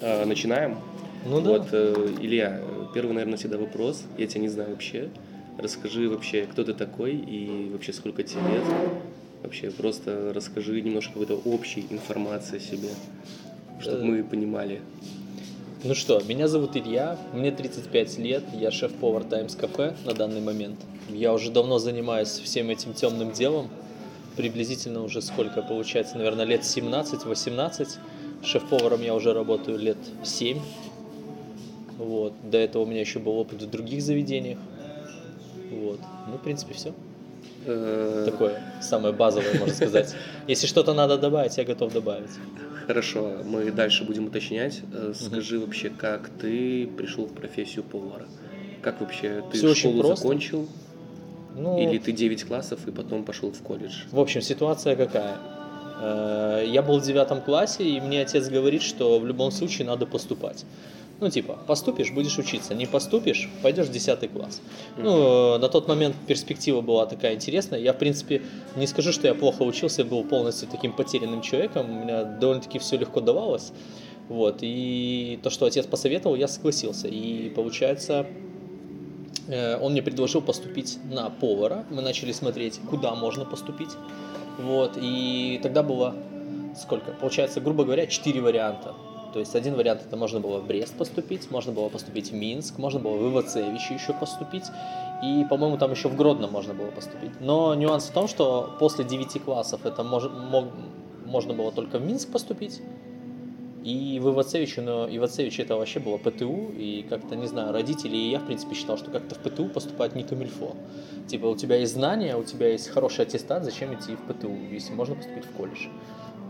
А, начинаем. Ну да. Вот, э, Илья, первый, наверное, всегда вопрос. Я тебя не знаю вообще. Расскажи вообще, кто ты такой и вообще сколько тебе лет. Вообще просто расскажи немножко какой-то общей информации о себе, чтобы Э. мы понимали. Ну что, меня зовут Илья, мне 35 лет, я шеф-повар Times Cafe на данный момент. Я уже давно занимаюсь всем этим темным делом, приблизительно уже сколько получается, наверное, лет 17-18. Шеф-поваром я уже работаю лет 7. Вот. До этого у меня еще был опыт в других заведениях. Вот. Ну, в принципе, все. Э, Такое самое базовое, можно сказать. Если что-то надо добавить, я готов добавить. Хорошо, мы дальше будем уточнять. Э, Скажи вообще, как ты пришел в профессию повара? Как вообще ты очень школу просто. закончил? Ну, Или ты 9 классов и потом пошел в колледж? В общем, ситуация какая? Э, Я был в девятом классе, и мне отец говорит, что в любом случае надо поступать. Ну, типа, поступишь, будешь учиться, не поступишь, пойдешь в 10 класс. Ну, на тот момент перспектива была такая интересная. Я, в принципе, не скажу, что я плохо учился, я был полностью таким потерянным человеком, у меня довольно-таки все легко давалось. Вот, и то, что отец посоветовал, я согласился. И получается, Э, он мне предложил поступить на повара. Мы начали смотреть, куда можно поступить. Вот, и тогда было сколько? Получается, грубо говоря, четыре варианта. То есть один вариант это можно было в Брест поступить, можно было поступить в Минск, можно было в Ивацевичи еще поступить, и, по-моему, там еще в Гродно можно было поступить. Но нюанс в том, что после 9 классов это мож, мог- можно было только в Минск поступить, и в Ивацевиче, но Ивацевич это вообще было ПТУ, и как-то, не знаю, родители и я, в принципе, считал, что как-то в ПТУ поступать не камильфо. Типа, у тебя есть знания, у тебя есть хороший аттестат, зачем идти в ПТУ, если можно поступить в колледж.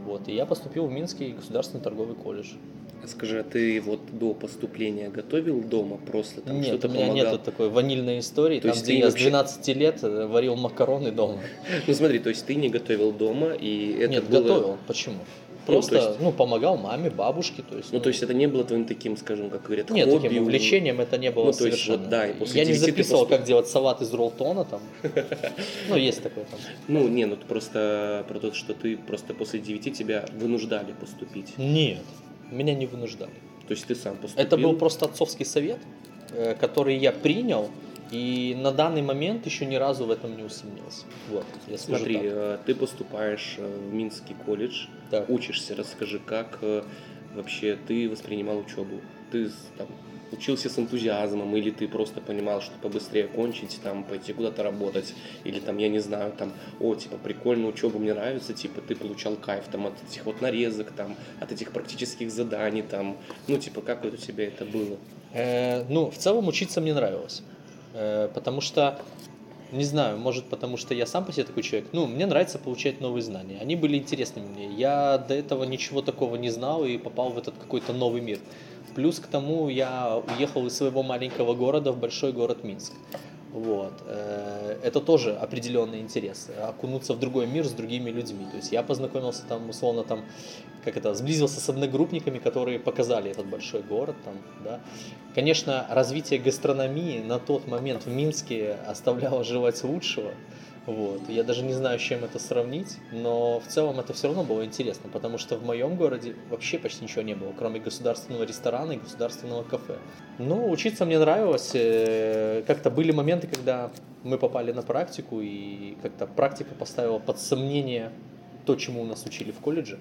Вот, и я поступил в Минский государственный торговый колледж. Скажи, а ты вот до поступления готовил дома просто там Нет, что-то у меня помогал? нету такой ванильной истории, То там, есть где я вообще- с 12 лет э, варил макароны дома. Ну смотри, то есть ты не готовил дома, и это Нет, было... готовил. Почему? Ну, Просто, то есть- ну, помогал маме, бабушке, то есть. Ну, то есть это не было твоим таким, скажем, как говорят, Нет, хобби, таким увлечением это не было Ну, то есть совершенно. вот, да, и после я не 9 ты записывал, поступ- как делать салат из роллтона там. Ну, есть такое там. Ну, не, ну просто про то, что ты просто после 9 тебя вынуждали поступить. Нет, меня не вынуждали. То есть ты сам поступил. Это был просто отцовский совет, э, который я принял, и на данный момент еще ни разу в этом не усомнился. Вот, я Смотри, так. э, ты поступаешь э, в Минский колледж, Так. учишься, расскажи, как э, вообще ты воспринимал учебу? Ты там, учился с энтузиазмом, или ты просто понимал, что побыстрее кончить, там, пойти куда-то работать, или там, я не знаю, там, о, типа, прикольно, учеба мне нравится, типа, ты получал кайф там от этих вот нарезок, там, от этих практических заданий, там, ну, типа, как вот у тебя это было? Э, ну, в целом учиться мне нравилось. Э, потому что, не знаю, может потому что я сам по себе такой человек, ну, мне нравится получать новые знания. Они были интересны мне. Я до этого ничего такого не знал и попал в этот какой-то новый мир. Плюс к тому я уехал из своего маленького города в большой город Минск. Вот. Э, Это тоже определенный интерес. Окунуться в другой мир с другими людьми. То есть я познакомился там, условно, там, как это, сблизился с одногруппниками, которые показали этот большой город. Там, да. Конечно, развитие гастрономии на тот момент в Минске оставляло желать лучшего. Вот. Я даже не знаю, с чем это сравнить, но в целом это все равно было интересно, потому что в моем городе вообще почти ничего не было, кроме государственного ресторана и государственного кафе. Ну, учиться мне нравилось. э, Как-то были моменты, когда мы попали на практику, и как-то практика поставила под сомнение то, чему нас учили в колледже.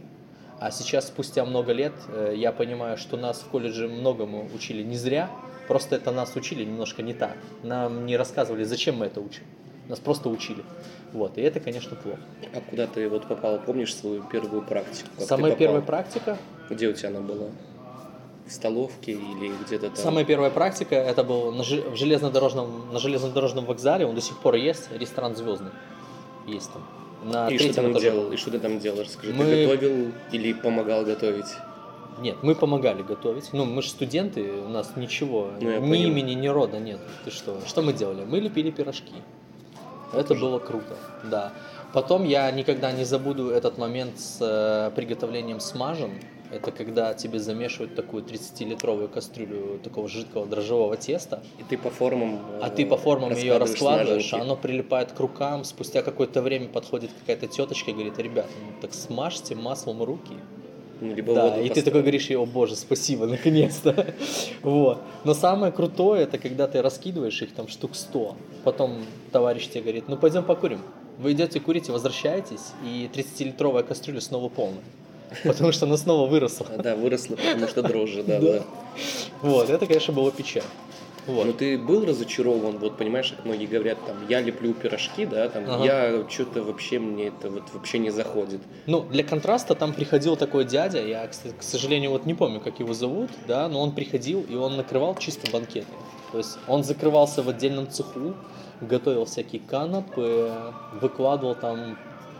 А сейчас, спустя много лет, э, я понимаю, что нас в колледже многому учили не зря, просто это нас учили немножко не так. Нам не рассказывали, зачем мы это учим. Нас просто учили. Вот, и это, конечно, плохо. А куда ты вот попал, помнишь свою первую практику? Как Самая первая практика, Где у тебя она была? В столовке или где-то там? самая первая практика, это был на, в железнодорожном, на железнодорожном вокзале, он до сих пор есть, ресторан Звездный. Есть там. На И что ты там этаже. делал? И что ты там делал? Расскажи, Мы- ты готовил или помогал готовить? Нет, мы помогали готовить. Ну, мы же студенты, у нас ничего, Ну, ни понял. имени, ни рода нет. Ты что? Что мы делали? Мы лепили пирожки. Это было круто, да. Потом я никогда не забуду этот момент с э, приготовлением смажен. Это когда тебе замешивают такую 30-литровую кастрюлю такого жидкого дрожжевого теста, И ты по формам э, а ты по формам ее раскладываешь а оно прилипает к рукам. Спустя какое-то время подходит какая-то теточка и говорит, ребята, ну так смажьте маслом руки. Ну, либо Да, и ты такой говоришь, о боже, спасибо, наконец-то. Вот. Но самое крутое, это когда ты раскидываешь их там штук 100. Потом товарищ тебе говорит, ну пойдем покурим. Вы идете курите, возвращаетесь, и 30-литровая кастрюля снова полная. Потому что она снова выросла. Да, выросла, потому что дрожжи, да, Да. да. Вот, это, конечно, было печально. Вот. Но ты был разочарован, вот понимаешь, как многие говорят, там, я леплю пирожки, да, там, Ага. я что-то вообще, мне это вот вообще не заходит. Ну, для контраста там приходил такой дядя, я, к сожалению, вот не помню, как его зовут, да, но он приходил, и он накрывал чисто банкеты. То есть он закрывался в отдельном цеху, готовил всякие канапы, выкладывал там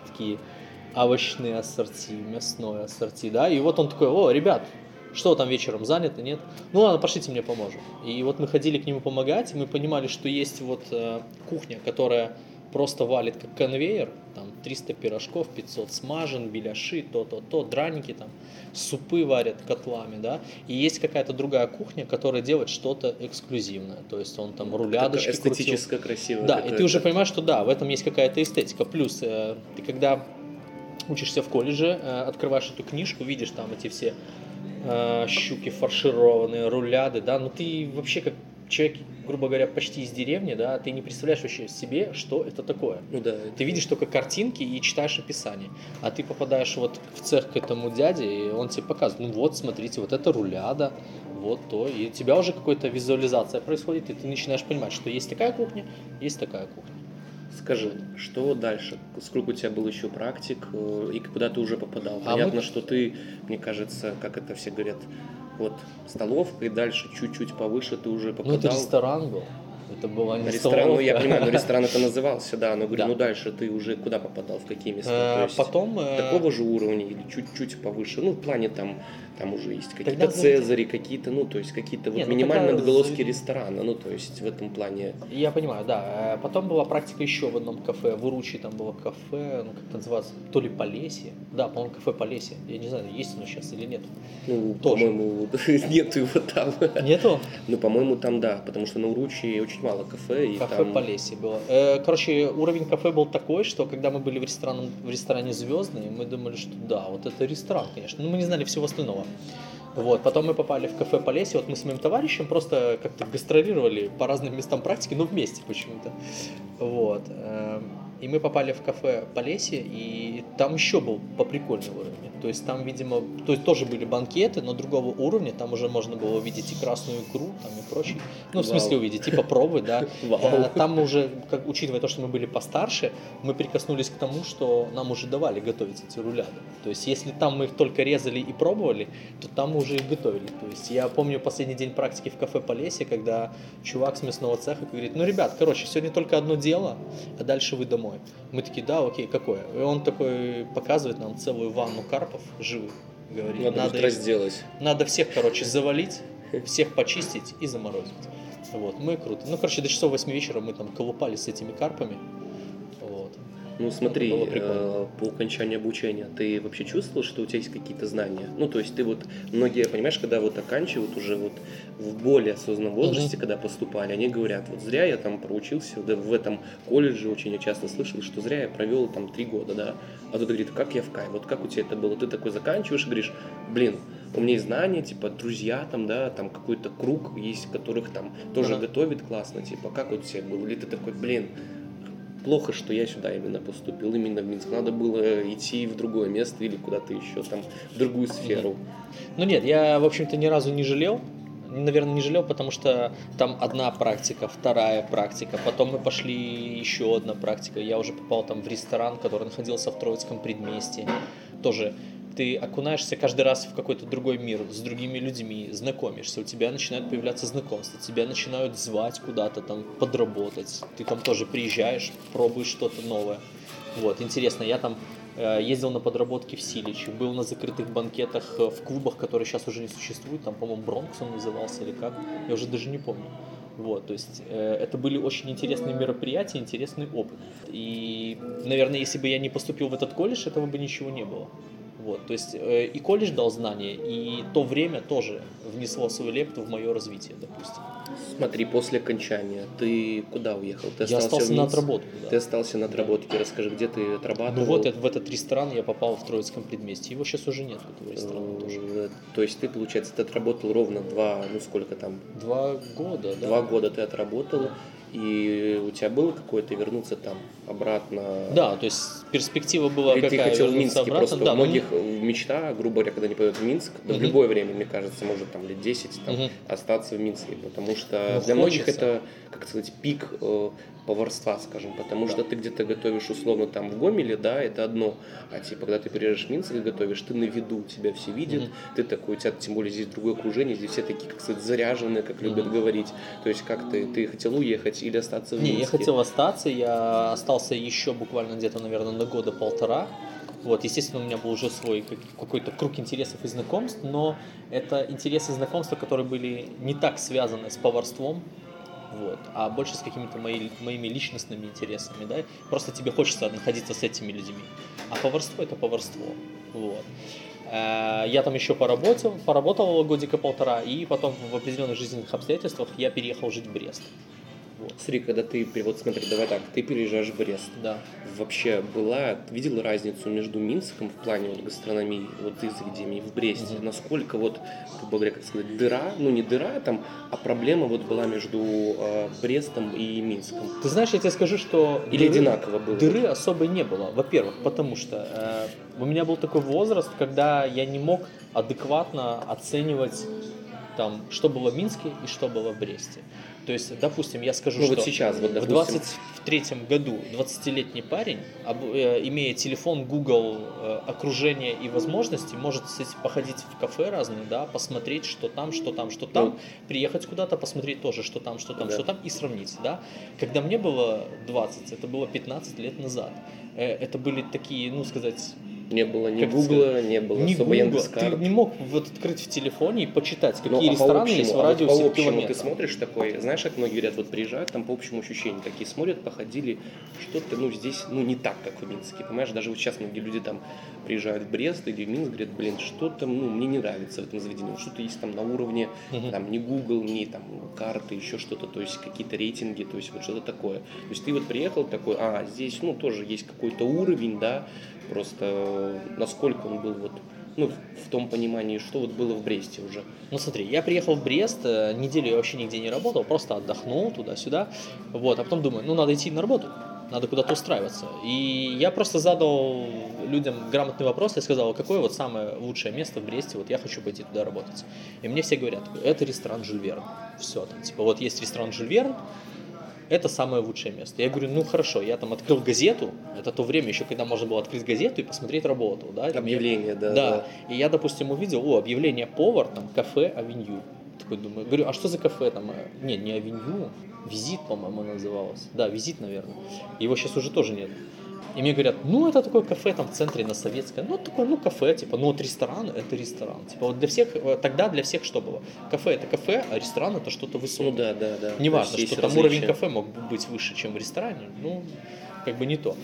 такие овощные ассорти, мясное ассорти, да, и вот он такой, о, ребят, что там вечером, заняты, нет? Ну ладно, пошлите мне поможем. И вот мы ходили к нему помогать, и мы понимали, что есть вот э, кухня, которая просто валит как конвейер, там 300 пирожков, 500 смажен, беляши, то-то-то, драники там, супы варят котлами, да, и есть какая-то другая кухня, которая делает что-то эксклюзивное, то есть он там рулядочки Такая крутил. красивая. Да, и ты уже понимаешь, что да, в этом есть какая-то эстетика. Плюс э, ты когда учишься в колледже, э, открываешь эту книжку, видишь там эти все э, щуки фаршированные, руляды, да, но ты вообще как человек, грубо говоря, почти из деревни, да, ты не представляешь вообще себе, что это такое. Ну да. Ты видишь только картинки и читаешь описание. А ты попадаешь вот в цех к этому дяде, и он тебе показывает, ну вот, смотрите, вот это руляда, вот то. И у тебя уже какая-то визуализация происходит, и ты начинаешь понимать, что есть такая кухня, есть такая кухня. Скажи, что дальше? Сколько у тебя было еще практик э, и куда ты уже попадал? А Понятно, мы- что ты, мне кажется, как это все говорят, вот столовка и дальше чуть-чуть повыше ты уже Ну, попадал. это ресторан был. Это была не Ресторан, ну я столовка. понимаю, но ресторан это назывался, да, но говорю, Да. ну дальше ты уже куда попадал, в какие места? Э, То есть Потом... э, такого же уровня или чуть-чуть повыше? Ну, в плане там, там уже есть какие-то цезари, какие-то, ну, то есть какие-то вот ну, минимальные такая отголоски ресторана, ну, то есть в этом плане. Я понимаю, да. Э, Потом была практика еще в одном кафе. В Уручи там было кафе, ну как это называется, то ли Полесье. Да, по-моему, кафе Полесье. Я не знаю, есть оно сейчас или нет. Ну, Тоже. по-моему, нету его там. Нету? Ну, по-моему, там да, потому что на Уручи очень мало кафе, и Кафе там... Полесье было. Э, Короче, уровень кафе был такой, что когда мы были в ресторане, в ресторане Звездный, мы думали, что да, вот это ресторан, конечно. Но мы не знали всего остального. Вот, потом мы попали в кафе Полесье, вот мы с моим товарищем просто как-то гастролировали по разным местам практики, но вместе почему-то. Вот. И мы попали в кафе Полесье, и там еще был поприкольный уровень. То есть там, видимо, то есть тоже были банкеты, но другого уровня, там уже можно было увидеть и красную икру, там и прочее. Ну, в Вау. смысле увидеть, и попробовать, да. Вау. Э, Там мы уже, как, учитывая то, что мы были постарше, мы прикоснулись к тому, что нам уже давали готовить эти руляды. То есть, если там мы их только резали и пробовали, то там мы уже их готовили. То есть, я помню последний день практики в кафе Полесье, когда чувак с мясного цеха говорит, ну, ребят, короче, сегодня только одно дело, а дальше вы домой. Мы такие, да, окей, какое? И он такой показывает нам целую ванну карпов живых. Говорит, Надо, надо, их- сделать. надо всех, короче, завалить, всех почистить и заморозить. Вот, мы круто. Ну, короче, до часов 8 вечера мы там колупались с этими карпами. Вот. Ну смотри, э, по окончании обучения ты вообще чувствовал, что у тебя есть какие-то знания? Ну, то есть ты вот, многие, понимаешь, когда вот оканчивают уже вот в более осознанном возрасте, когда поступали, они говорят, вот зря я там проучился да, в этом колледже, очень я часто слышал, что зря я провел там три года, да. А тут говорит, как я в кайф, вот как у тебя это было? Ты такой заканчиваешь и говоришь, блин, у меня есть знания, типа, друзья там, да, там какой-то круг есть, которых там тоже Ага. готовит классно, типа, как у тебя было? Или ты такой, блин, плохо, что я сюда именно поступил, именно в Минск. Надо было идти в другое место или куда-то еще, там, в другую сферу. Ну нет, я, в общем-то, ни разу не жалел. Наверное, не жалел, потому что там одна практика, вторая практика, потом мы пошли еще одна практика. Я уже попал там в ресторан, который находился в Троицком предместье. Тоже ты окунаешься каждый раз в какой-то другой мир, с другими людьми, знакомишься, у тебя начинают появляться знакомства, тебя начинают звать куда-то там подработать. Ты там тоже приезжаешь, пробуешь что-то новое. Вот, интересно, я там э, ездил на подработки в Силичи, был на закрытых банкетах э, в клубах, которые сейчас уже не существуют, там, по-моему, Бронкс он назывался или как, я уже даже не помню. Вот, то есть э, это были очень интересные мероприятия, интересный опыт. И, наверное, если бы я не поступил в этот колледж, этого бы ничего не было. Вот, то есть э, и колледж дал знания, и то время тоже внесло свою лепту в мое развитие, допустим. Смотри, после окончания ты куда уехал? Ты Я остался на отработку. да. Ты остался на отработке. Расскажи, где ты отрабатывал? Ну вот в этот ресторан я попал в Троицком предместе. Его сейчас уже нет, этого ресторана тоже. Э, То есть ты, получается, ты отработал ровно два, ну сколько там, Два года, да. два года ты отработал, и у тебя было какое-то вернуться там обратно? Да, то есть перспектива была ты какая хотел в Минске обратно. просто? Да, у ну, многих э, мечта, грубо говоря, когда они поедут в Минск, да в Мгм. любое время, мне кажется, может там лет 10 там, Мгм. остаться в Минске, потому что Ну, для многих хочется. это, как сказать, пик э, поварства, скажем, потому Да. что ты где-то готовишь условно там в Гомеле, да, это одно, а типа, когда ты приезжаешь в Минск и готовишь, ты на виду, тебя все видят, Мгм. ты такой, у тебя тем более здесь другое окружение, здесь все такие, как сказать, заряженные, как любят Мгм. говорить, то есть как ты, ты хотел уехать или остаться в Не, Минске? я хотел остаться, я остался еще буквально где-то, наверное, на года полтора. Вот, естественно, у меня был уже свой как- какой-то круг интересов и знакомств, но это интересы и знакомства, которые были не так связаны с поварством, вот, а больше с какими-то мои- моими личностными интересами, да, просто тебе хочется находиться с этими людьми, а поварство это поварство, вот. Э, Я там еще поработал, поработал годика полтора, и потом в определенных жизненных обстоятельствах я переехал жить в Брест. Вот. Смотри, когда ты, вот смотри, давай так, ты переезжаешь в Брест, Да. вообще была, видела разницу между Минском в плане вот гастрономии, вот и заведений в Бресте? Мгм. Насколько вот, грубо говоря, как сказать, дыра, ну не дыра там, а проблема вот была между э, Брестом и Минском? Ты знаешь, я тебе скажу, что Или дыры- одинаково было? Дыры особой не было. Во-первых, потому что э, у меня был такой возраст, когда я не мог адекватно оценивать там, что было в Минске и что было в Бресте. То есть, допустим, я скажу, Ну что вот сейчас, вот в допустим, 23 году 20-летний парень, э, имея телефон, Google, э, окружение и возможности, может кстати, походить в кафе разные, да, посмотреть, что там, что там, что там, Ну. приехать куда-то, посмотреть тоже, что там, что там, Да. что там, и сравнить, да. Когда мне было 20, это было 15 лет назад, э, это были такие, ну, сказать, не было ни как Гугла, не было не особо Яндекс.Карт. ты не мог вот открыть в телефоне и почитать, какие Ну, а рестораны общему, есть в а вот радиусе по общему километра. ты смотришь такой, знаешь, как многие говорят, вот приезжают, там по общему ощущению такие смотрят, походили, что-то, ну, здесь, ну, не так, как в Минске, понимаешь, даже вот сейчас многие люди там приезжают в Брест или в Минск, говорят, блин, что-то, ну, мне не нравится в этом заведении, что-то есть там на уровне, Мгм. там, не Google, не там карты, еще что-то, то есть какие-то рейтинги, то есть вот что-то такое. То есть ты вот приехал такой, а, здесь, ну, тоже есть какой-то уровень, да, просто насколько он был вот, ну, в- том понимании, что вот было в Бресте уже. Ну смотри, я приехал в Брест, э, неделю я вообще нигде не работал, просто отдохнул туда-сюда, вот, а потом думаю, ну надо идти на работу, надо куда-то устраиваться. И я просто задал людям грамотный вопрос, я сказал, какое вот самое лучшее место в Бресте, вот я хочу пойти туда работать. И мне все говорят, это ресторан Жюль Верн. Все, там, типа, вот есть ресторан Жюль Верн, это самое лучшее место. Я говорю, ну хорошо, я там открыл газету, это то время еще, когда можно было открыть газету и посмотреть работу, да, там я- Объявление, да. да. И я, допустим, увидел, о, объявление повар, там, кафе Авеню. Такой думаю, говорю, а что за кафе там? э, Не, не Авеню, Визит, по-моему, называлось. Да, Визит, наверное. Его сейчас уже тоже нет. И мне говорят, ну это такое кафе там в центре на Советской. Ну такое, ну кафе, типа, ну вот ресторан это ресторан. Типа вот для всех, э, тогда для всех что было? Кафе это кафе, а ресторан это что-то высокое. Ну да, да, да. Неважно, То есть что там уровень кафе мог бы быть выше, чем в ресторане, ну, как бы не то.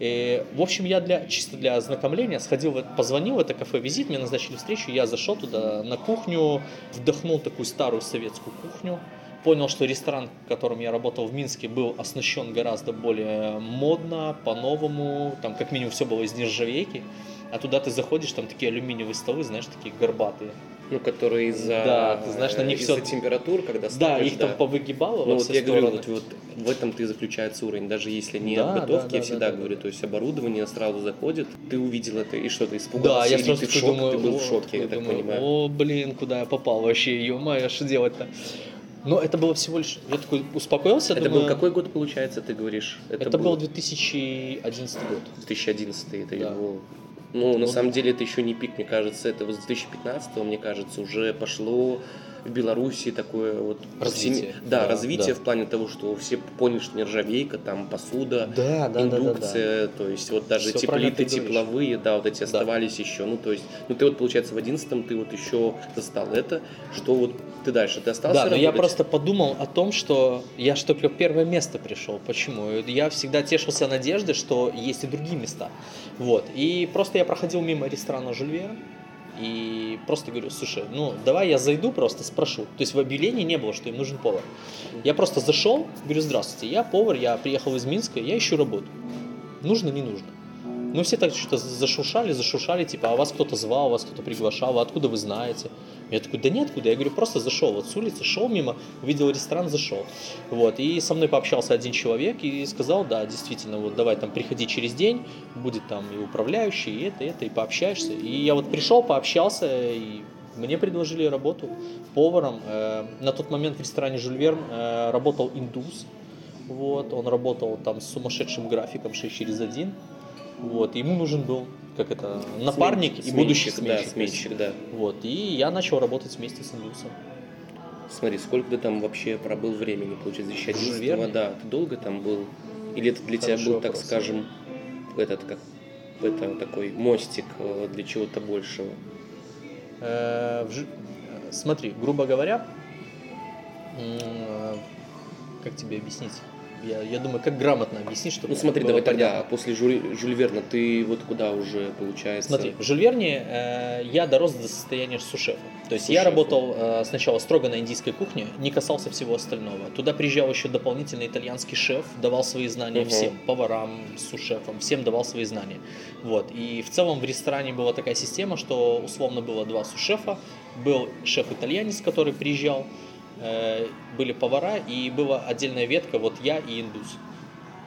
И, в общем, я для, чисто для ознакомления сходил, позвонил в это кафе «Визит», мне назначили встречу, я зашел туда на кухню, вдохнул такую старую советскую кухню, понял, что ресторан, в котором я работал в Минске, был оснащен гораздо более модно, по-новому, там как минимум все было из нержавейки, а туда ты заходишь, там такие алюминиевые столы, знаешь, такие горбатые. Ну, которые из-за Да, ты знаешь, на них из-за всё- температур, когда Да, ставишь, их там повыгибало Ну во вот все я говорю, стороны. вот, вот в этом-то и заключается уровень, даже если не Да, от готовки, да, да, я всегда да, да, говорю, да. то есть оборудование сразу заходит, ты увидел это и что, ты испугался, Да, я сразу ты в шок, думаю, ты был «О», в шоке, я так думаю, понимаю. О, блин, куда я попал вообще, ё-моё, что делать-то? Но это было всего лишь... Я такой успокоился, Это думаю... был какой год, получается, ты говоришь? Это, был 2011 год. 2011 это Да. его... Ну, на Ну, самом деле, это еще не пик, мне кажется, это вот с 2015 мне кажется, уже пошло в Беларуси такое вот... Развитие. всеми- Да, Да, развитие да. в плане того, что все поняли, что нержавейка, там посуда, Да, индукция, то есть вот даже Всё те правильно плиты ты говоришь. тепловые, да, вот эти оставались еще. Ну, то есть, ну ты вот, получается, в 11 ты вот еще застал это, что вот ты дальше? Ты остался Да, но работать? я просто подумал о том, что я ж только первое место пришел. Почему? Я всегда тешился надеждой, что есть и другие места. Вот. И просто я проходил мимо ресторана Жульвера, и просто говорю, слушай, ну давай я зайду просто спрошу. То есть в объявлении не было, что им нужен повар. Я просто зашел, говорю, здравствуйте, я повар, я приехал из Минска, я ищу работу. Нужно, не нужно. Мы все так что-то зашуршали, зашуршали, типа, а вас кто-то звал, вас кто-то приглашал, а откуда вы знаете? Я такой, да нет, откуда. Я говорю, просто зашел, вот с улицы шел мимо, увидел ресторан, зашел. Вот, и со мной пообщался один человек и сказал, да, действительно, вот давай там приходи через день, будет там и управляющий, и это, и это, и пообщаешься. И я вот пришел, пообщался, и мне предложили работу поваром. Э, на тот момент в ресторане Жюль Верн э, работал индус, вот, он работал там с сумасшедшим графиком 6 через 1. Вот, ему нужен был как это напарник Сменщик, и будущий сменщик. Да, сменщик, да. Вот, и я начал работать вместе с индусом. Смотри, сколько ты там вообще пробыл времени, получается, 2011 Верно. да, ты долго там был? Или это для тебя Хороший был, так вопрос. скажем, этот как это такой мостик э, для чего-то большего? Э, в э, Смотри, грубо говоря, э, как тебе объяснить? Я, я думаю, как грамотно объяснить, чтобы Ну смотри, давай тогда, понятно. после Жюль, Жюль Верна ты вот куда уже, получается? Смотри, в Жильверне э, я дорос до состояния сушефа. То есть я Сушефа. работал э, сначала строго на индийской кухне, не касался всего остального. Туда приезжал еще дополнительный итальянский шеф, давал свои знания Мгм. всем, поварам, сушефам, всем давал свои знания. Вот. И в целом в ресторане была такая система, что условно было два сушефа, был шеф-итальянец, который приезжал, были повара, и была отдельная ветка, вот я и индус.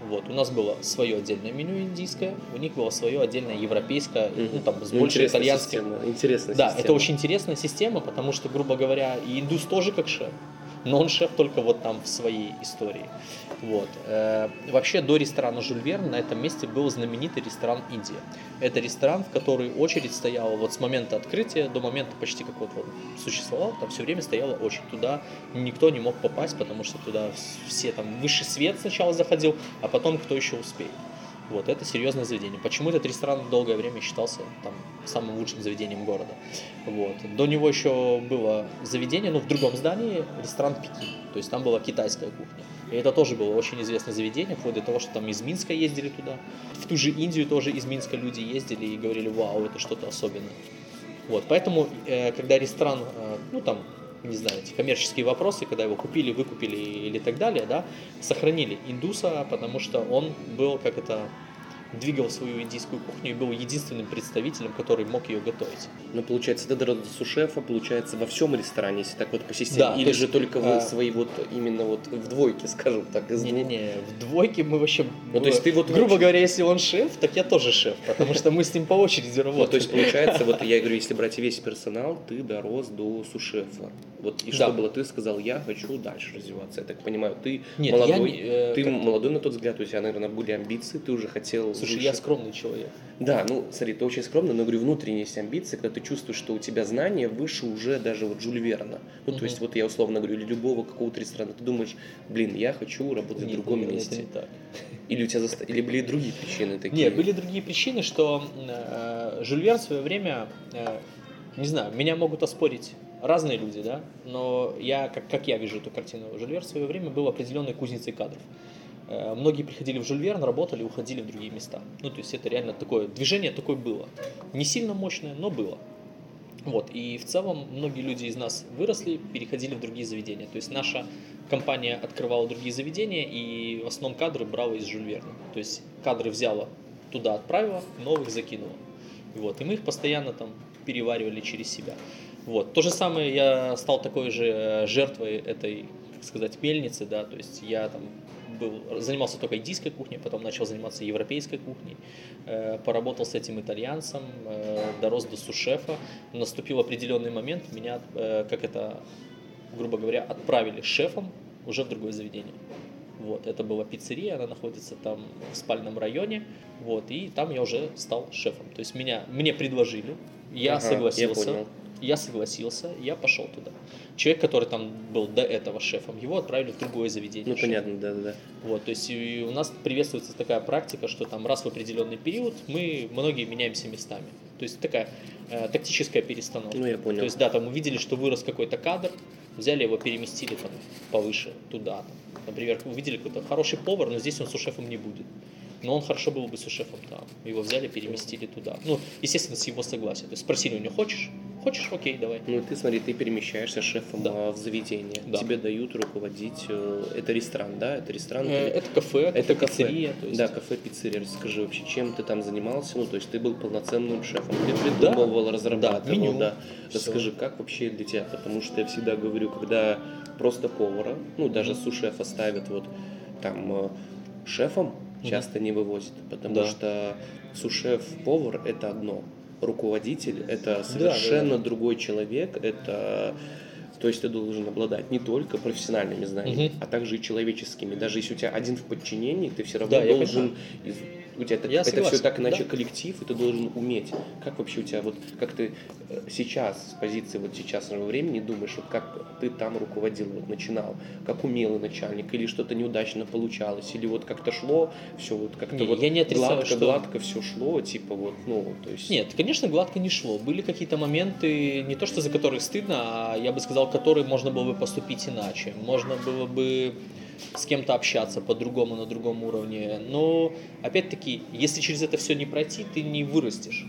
Вот, у нас было свое отдельное меню индийское, у них было свое отдельное европейское, ну там с Ну, больше итальянских. система, Интересная Да, система. это очень интересная система, потому что, грубо говоря, и индус тоже как шеф, но он шеф только вот там в своей истории. Вот. Э, Вообще до ресторана Жюль Верн на этом месте был знаменитый ресторан Индия. Это ресторан, в который очередь стояла вот с момента открытия до момента почти как вот он существовал, там все время стояла очередь. Туда никто не мог попасть, потому что туда вс- все там высший свет сначала заходил, а потом кто еще успеет. Вот, это серьезное заведение. Почему этот ресторан долгое время считался там самым лучшим заведением города? Вот. До него еще было заведение, но в другом здании, ресторан Пекин. То есть там была китайская кухня. И это тоже было очень известное заведение, вплоть до того, что там из Минска ездили туда. В ту же Индию тоже из Минска люди ездили и говорили, вау, это что-то особенное. Вот, поэтому, э, когда ресторан, э, ну там, не знаю, эти коммерческие вопросы, когда его купили, выкупили или так далее, да, сохранили индуса, потому что он был, как это, двигал свою индийскую кухню и был единственным представителем, который мог ее готовить. Ну, получается, дорос до сушефа, получается, во всем ресторане, если так вот по системе, Да, то или есть, же только а, вы свои вот, именно вот в двойке, скажем так, из? Не-не-не, в двойке мы вообще... Ну, то есть ты вот Грубо вообще- говоря, если он шеф, так я тоже шеф, потому что мы с ним по очереди Ну, работаем. то есть, получается, вот я говорю, если брать весь персонал, ты дорос до сушефа. Вот и Да. что было? Ты сказал, я хочу дальше развиваться. Я так понимаю, ты Нет, я молодой, не- э, ты молодой на тот взгляд, то у тебя, наверное, были амбиции, ты уже хотел Слушай, выше. я скромный человек. Да, ну, смотри, ты очень скромно, но, говорю, внутренние есть амбиции, когда ты чувствуешь, что у тебя знания выше уже даже вот Жюль Верна. Ну, Мгм. то есть, вот я условно говорю, или любого какого-то ресторана, ты думаешь, блин, я хочу работать Нет, в другом нет, месте. Это не так. Или у тебя заста- или были другие причины такие? Нет, были другие причины, что э, Жюль Верн в свое время, э, не знаю, меня могут оспорить разные люди, да, но я, как, как я вижу эту картину, Жюль Верн в свое время был определенной кузницей кадров. Э, Многие приходили в Жюль Верн, работали, уходили в другие места. Ну, то есть это реально такое, движение такое было. Не сильно мощное, но было. Вот, и в целом многие люди из нас выросли, переходили в другие заведения. То есть наша компания открывала другие заведения, и в основном кадры брала из Жюль Верна. То есть кадры взяла, туда отправила, новых закинула. Вот, и мы их постоянно там переваривали через себя. Вот. То же самое я стал такой же э, жертвой этой, как сказать, мельницы, да, то есть я там был, занимался только индийской кухней, потом начал заниматься европейской кухней, э, поработал с этим итальянцем, э, дорос до сушефа. Наступил определенный момент, меня, э, как это, грубо говоря, отправили шефом уже в другое заведение. Вот, это была пиццерия, она находится там в спальном районе, вот, и там я уже стал шефом. То есть меня, мне предложили, я Ага, согласился, я понял. я согласился, я пошел туда. Человек, который там был до этого шефом, его отправили в другое заведение. Ну, шефом. понятно, да-да-да. Вот, то есть и у нас приветствуется такая практика, что там раз в определенный период мы многие меняемся местами. То есть такая э, тактическая перестановка. Ну, я понял. То есть да, там увидели, что вырос какой-то кадр, взяли его, переместили там повыше, туда. Там. Например, увидели какой-то хороший повар, но здесь он сушефом не будет. Но он хорошо был бы сушефом там. Его взяли, переместили туда. Ну, естественно, с его согласия. То есть спросили у него, хочешь? Хочешь? Окей, давай. Ну, ты смотри, ты перемещаешься шефом Да. а, в заведение. Да. Тебе дают руководить. э, Это ресторан, да? Это ресторан. Э, или- Это кафе, Это кафе. пиццерия. То есть... Да, кафе, пиццерия. Расскажи вообще, чем ты там занимался? Ну, то есть ты был полноценным шефом. Ты Да. придумывал, разрабатывал, меню. да. Расскажи, как вообще для тебя? Потому что я всегда говорю, когда просто повара, ну, даже су-шефа ставят вот там э, шефом, часто не вывозят. Потому Да. что су-шеф-повар – это одно. Руководитель – это да, совершенно да. другой человек. Это то есть ты должен обладать не только профессиональными знаниями, Мгм. а также и человеческими. Даже если у тебя один в подчинении, ты все равно Да, должен... У тебя так- это согласен, все так иначе да. коллектив, и ты должен уметь. Как вообще у тебя, вот как ты э, сейчас, с позиции вот сейчасного времени думаешь, вот как ты там руководил, вот начинал, как умелый начальник, или что-то неудачно получалось, или вот как-то шло, все вот как-то Не, вот я не отрицаю, гладко, что- гладко все шло, типа вот, ну, то есть... Нет, конечно, гладко не шло. Были какие-то моменты, не то что за которые стыдно, а я бы сказал, которые можно было бы поступить иначе. Можно было бы с кем-то общаться по-другому, на другом уровне. Но, опять-таки, если через это все не пройти, ты не вырастешь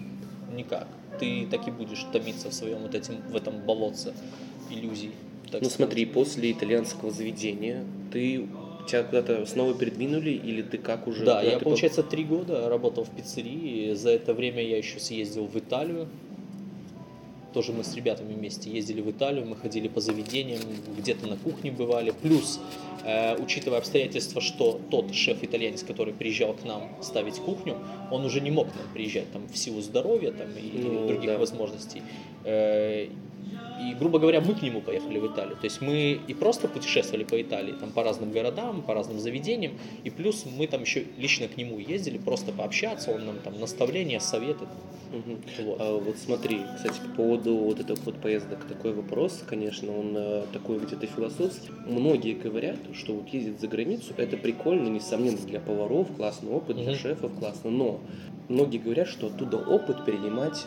никак. Ты так и будешь томиться в своем вот этим, в этом болотце иллюзий. так Ну сказать. смотри, после итальянского заведения ты тебя куда-то снова передвинули, или ты как уже... Да, я, получается, три года работал в пиццерии. За это время я еще съездил в Италию. Тоже мы с ребятами вместе ездили в Италию, мы ходили по заведениям, где-то на кухне бывали. Плюс, э, учитывая обстоятельства, что тот шеф-итальянец, который приезжал к нам ставить кухню, он уже не мог к нам приезжать там, в силу здоровья там, и Ну, других да. возможностей. Э, и, грубо говоря, мы к нему поехали в Италию. То есть мы и просто путешествовали по Италии, там по разным городам, по разным заведениям. И плюс мы там еще лично к нему ездили, просто пообщаться, он нам там наставления, советы. Мгм. Вот. А, вот смотри, кстати, по поводу вот этих вот поездок, такой вопрос, конечно, он э, такой где-то философский. Многие говорят, что вот ездить за границу, это прикольно, несомненно, для поваров, классный опыт, для Мгм. шефов классно, но многие говорят, что оттуда опыт перенимать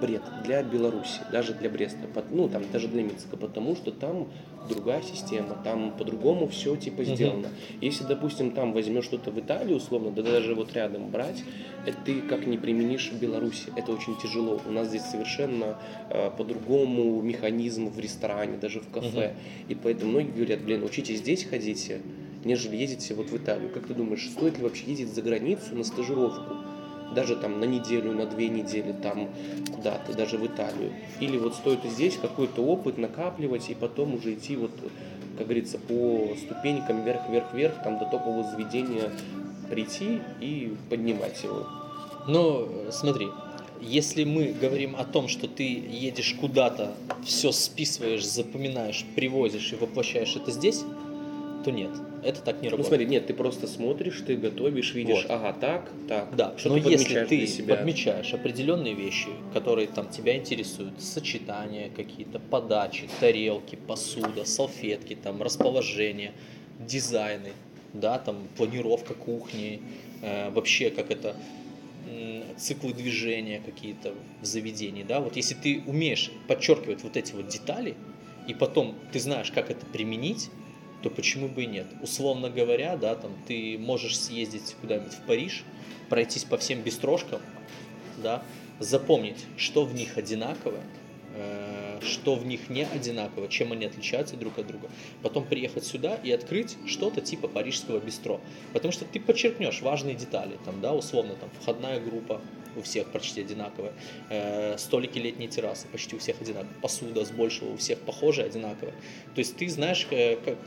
бред для Беларуси, даже для Бреста, ну там даже для Минска, потому что там другая система, там по-другому все типа сделано. Если, допустим, там возьмешь что-то в Италии, условно, да даже вот рядом брать, это ты как не применишь в Беларуси. Это очень тяжело. У нас здесь совершенно э, по-другому механизм в ресторане, даже в кафе. И поэтому многие говорят, блин, учитесь здесь ходите, нежели ездите вот в Италию. Как ты думаешь, стоит ли вообще ездить за границу на стажировку? Даже там на неделю, на две недели, там куда-то, даже в Италию. Или вот стоит здесь какой-то опыт накапливать и потом уже идти вот, как говорится, по ступенькам вверх, вверх, вверх, там до топового заведения прийти и поднимать его. Но э, смотри, если мы говорим о том, что ты едешь куда-то, все списываешь, запоминаешь, привозишь и воплощаешь это здесь, то нет, это так не Ну работает. смотри, нет, ты просто смотришь, ты готовишь, видишь, Вот. ага, так, так. Да, что но ты если ты себя. подмечаешь определенные вещи, которые там тебя интересуют, сочетания какие-то, подачи, тарелки, посуда, салфетки, там расположение, дизайны, да, там планировка кухни, э, вообще как это циклы движения какие-то в заведении, да, вот если ты умеешь подчеркивать вот эти вот детали, и потом ты знаешь, как это применить, то почему бы и нет? Условно говоря, да, там ты можешь съездить куда-нибудь в Париж, пройтись по всем бистрошкам, да, запомнить, что в них одинаковое, э, что в них не одинаково, чем они отличаются друг от друга. Потом приехать сюда и открыть что-то типа парижского бистро. Потому что ты подчеркнешь важные детали. Там, да, условно, там входная группа у всех почти одинаковая. Э, столики летней террасы почти у всех одинаковые. Посуда с большего у всех похожая, одинаковая. То есть ты знаешь, э, как,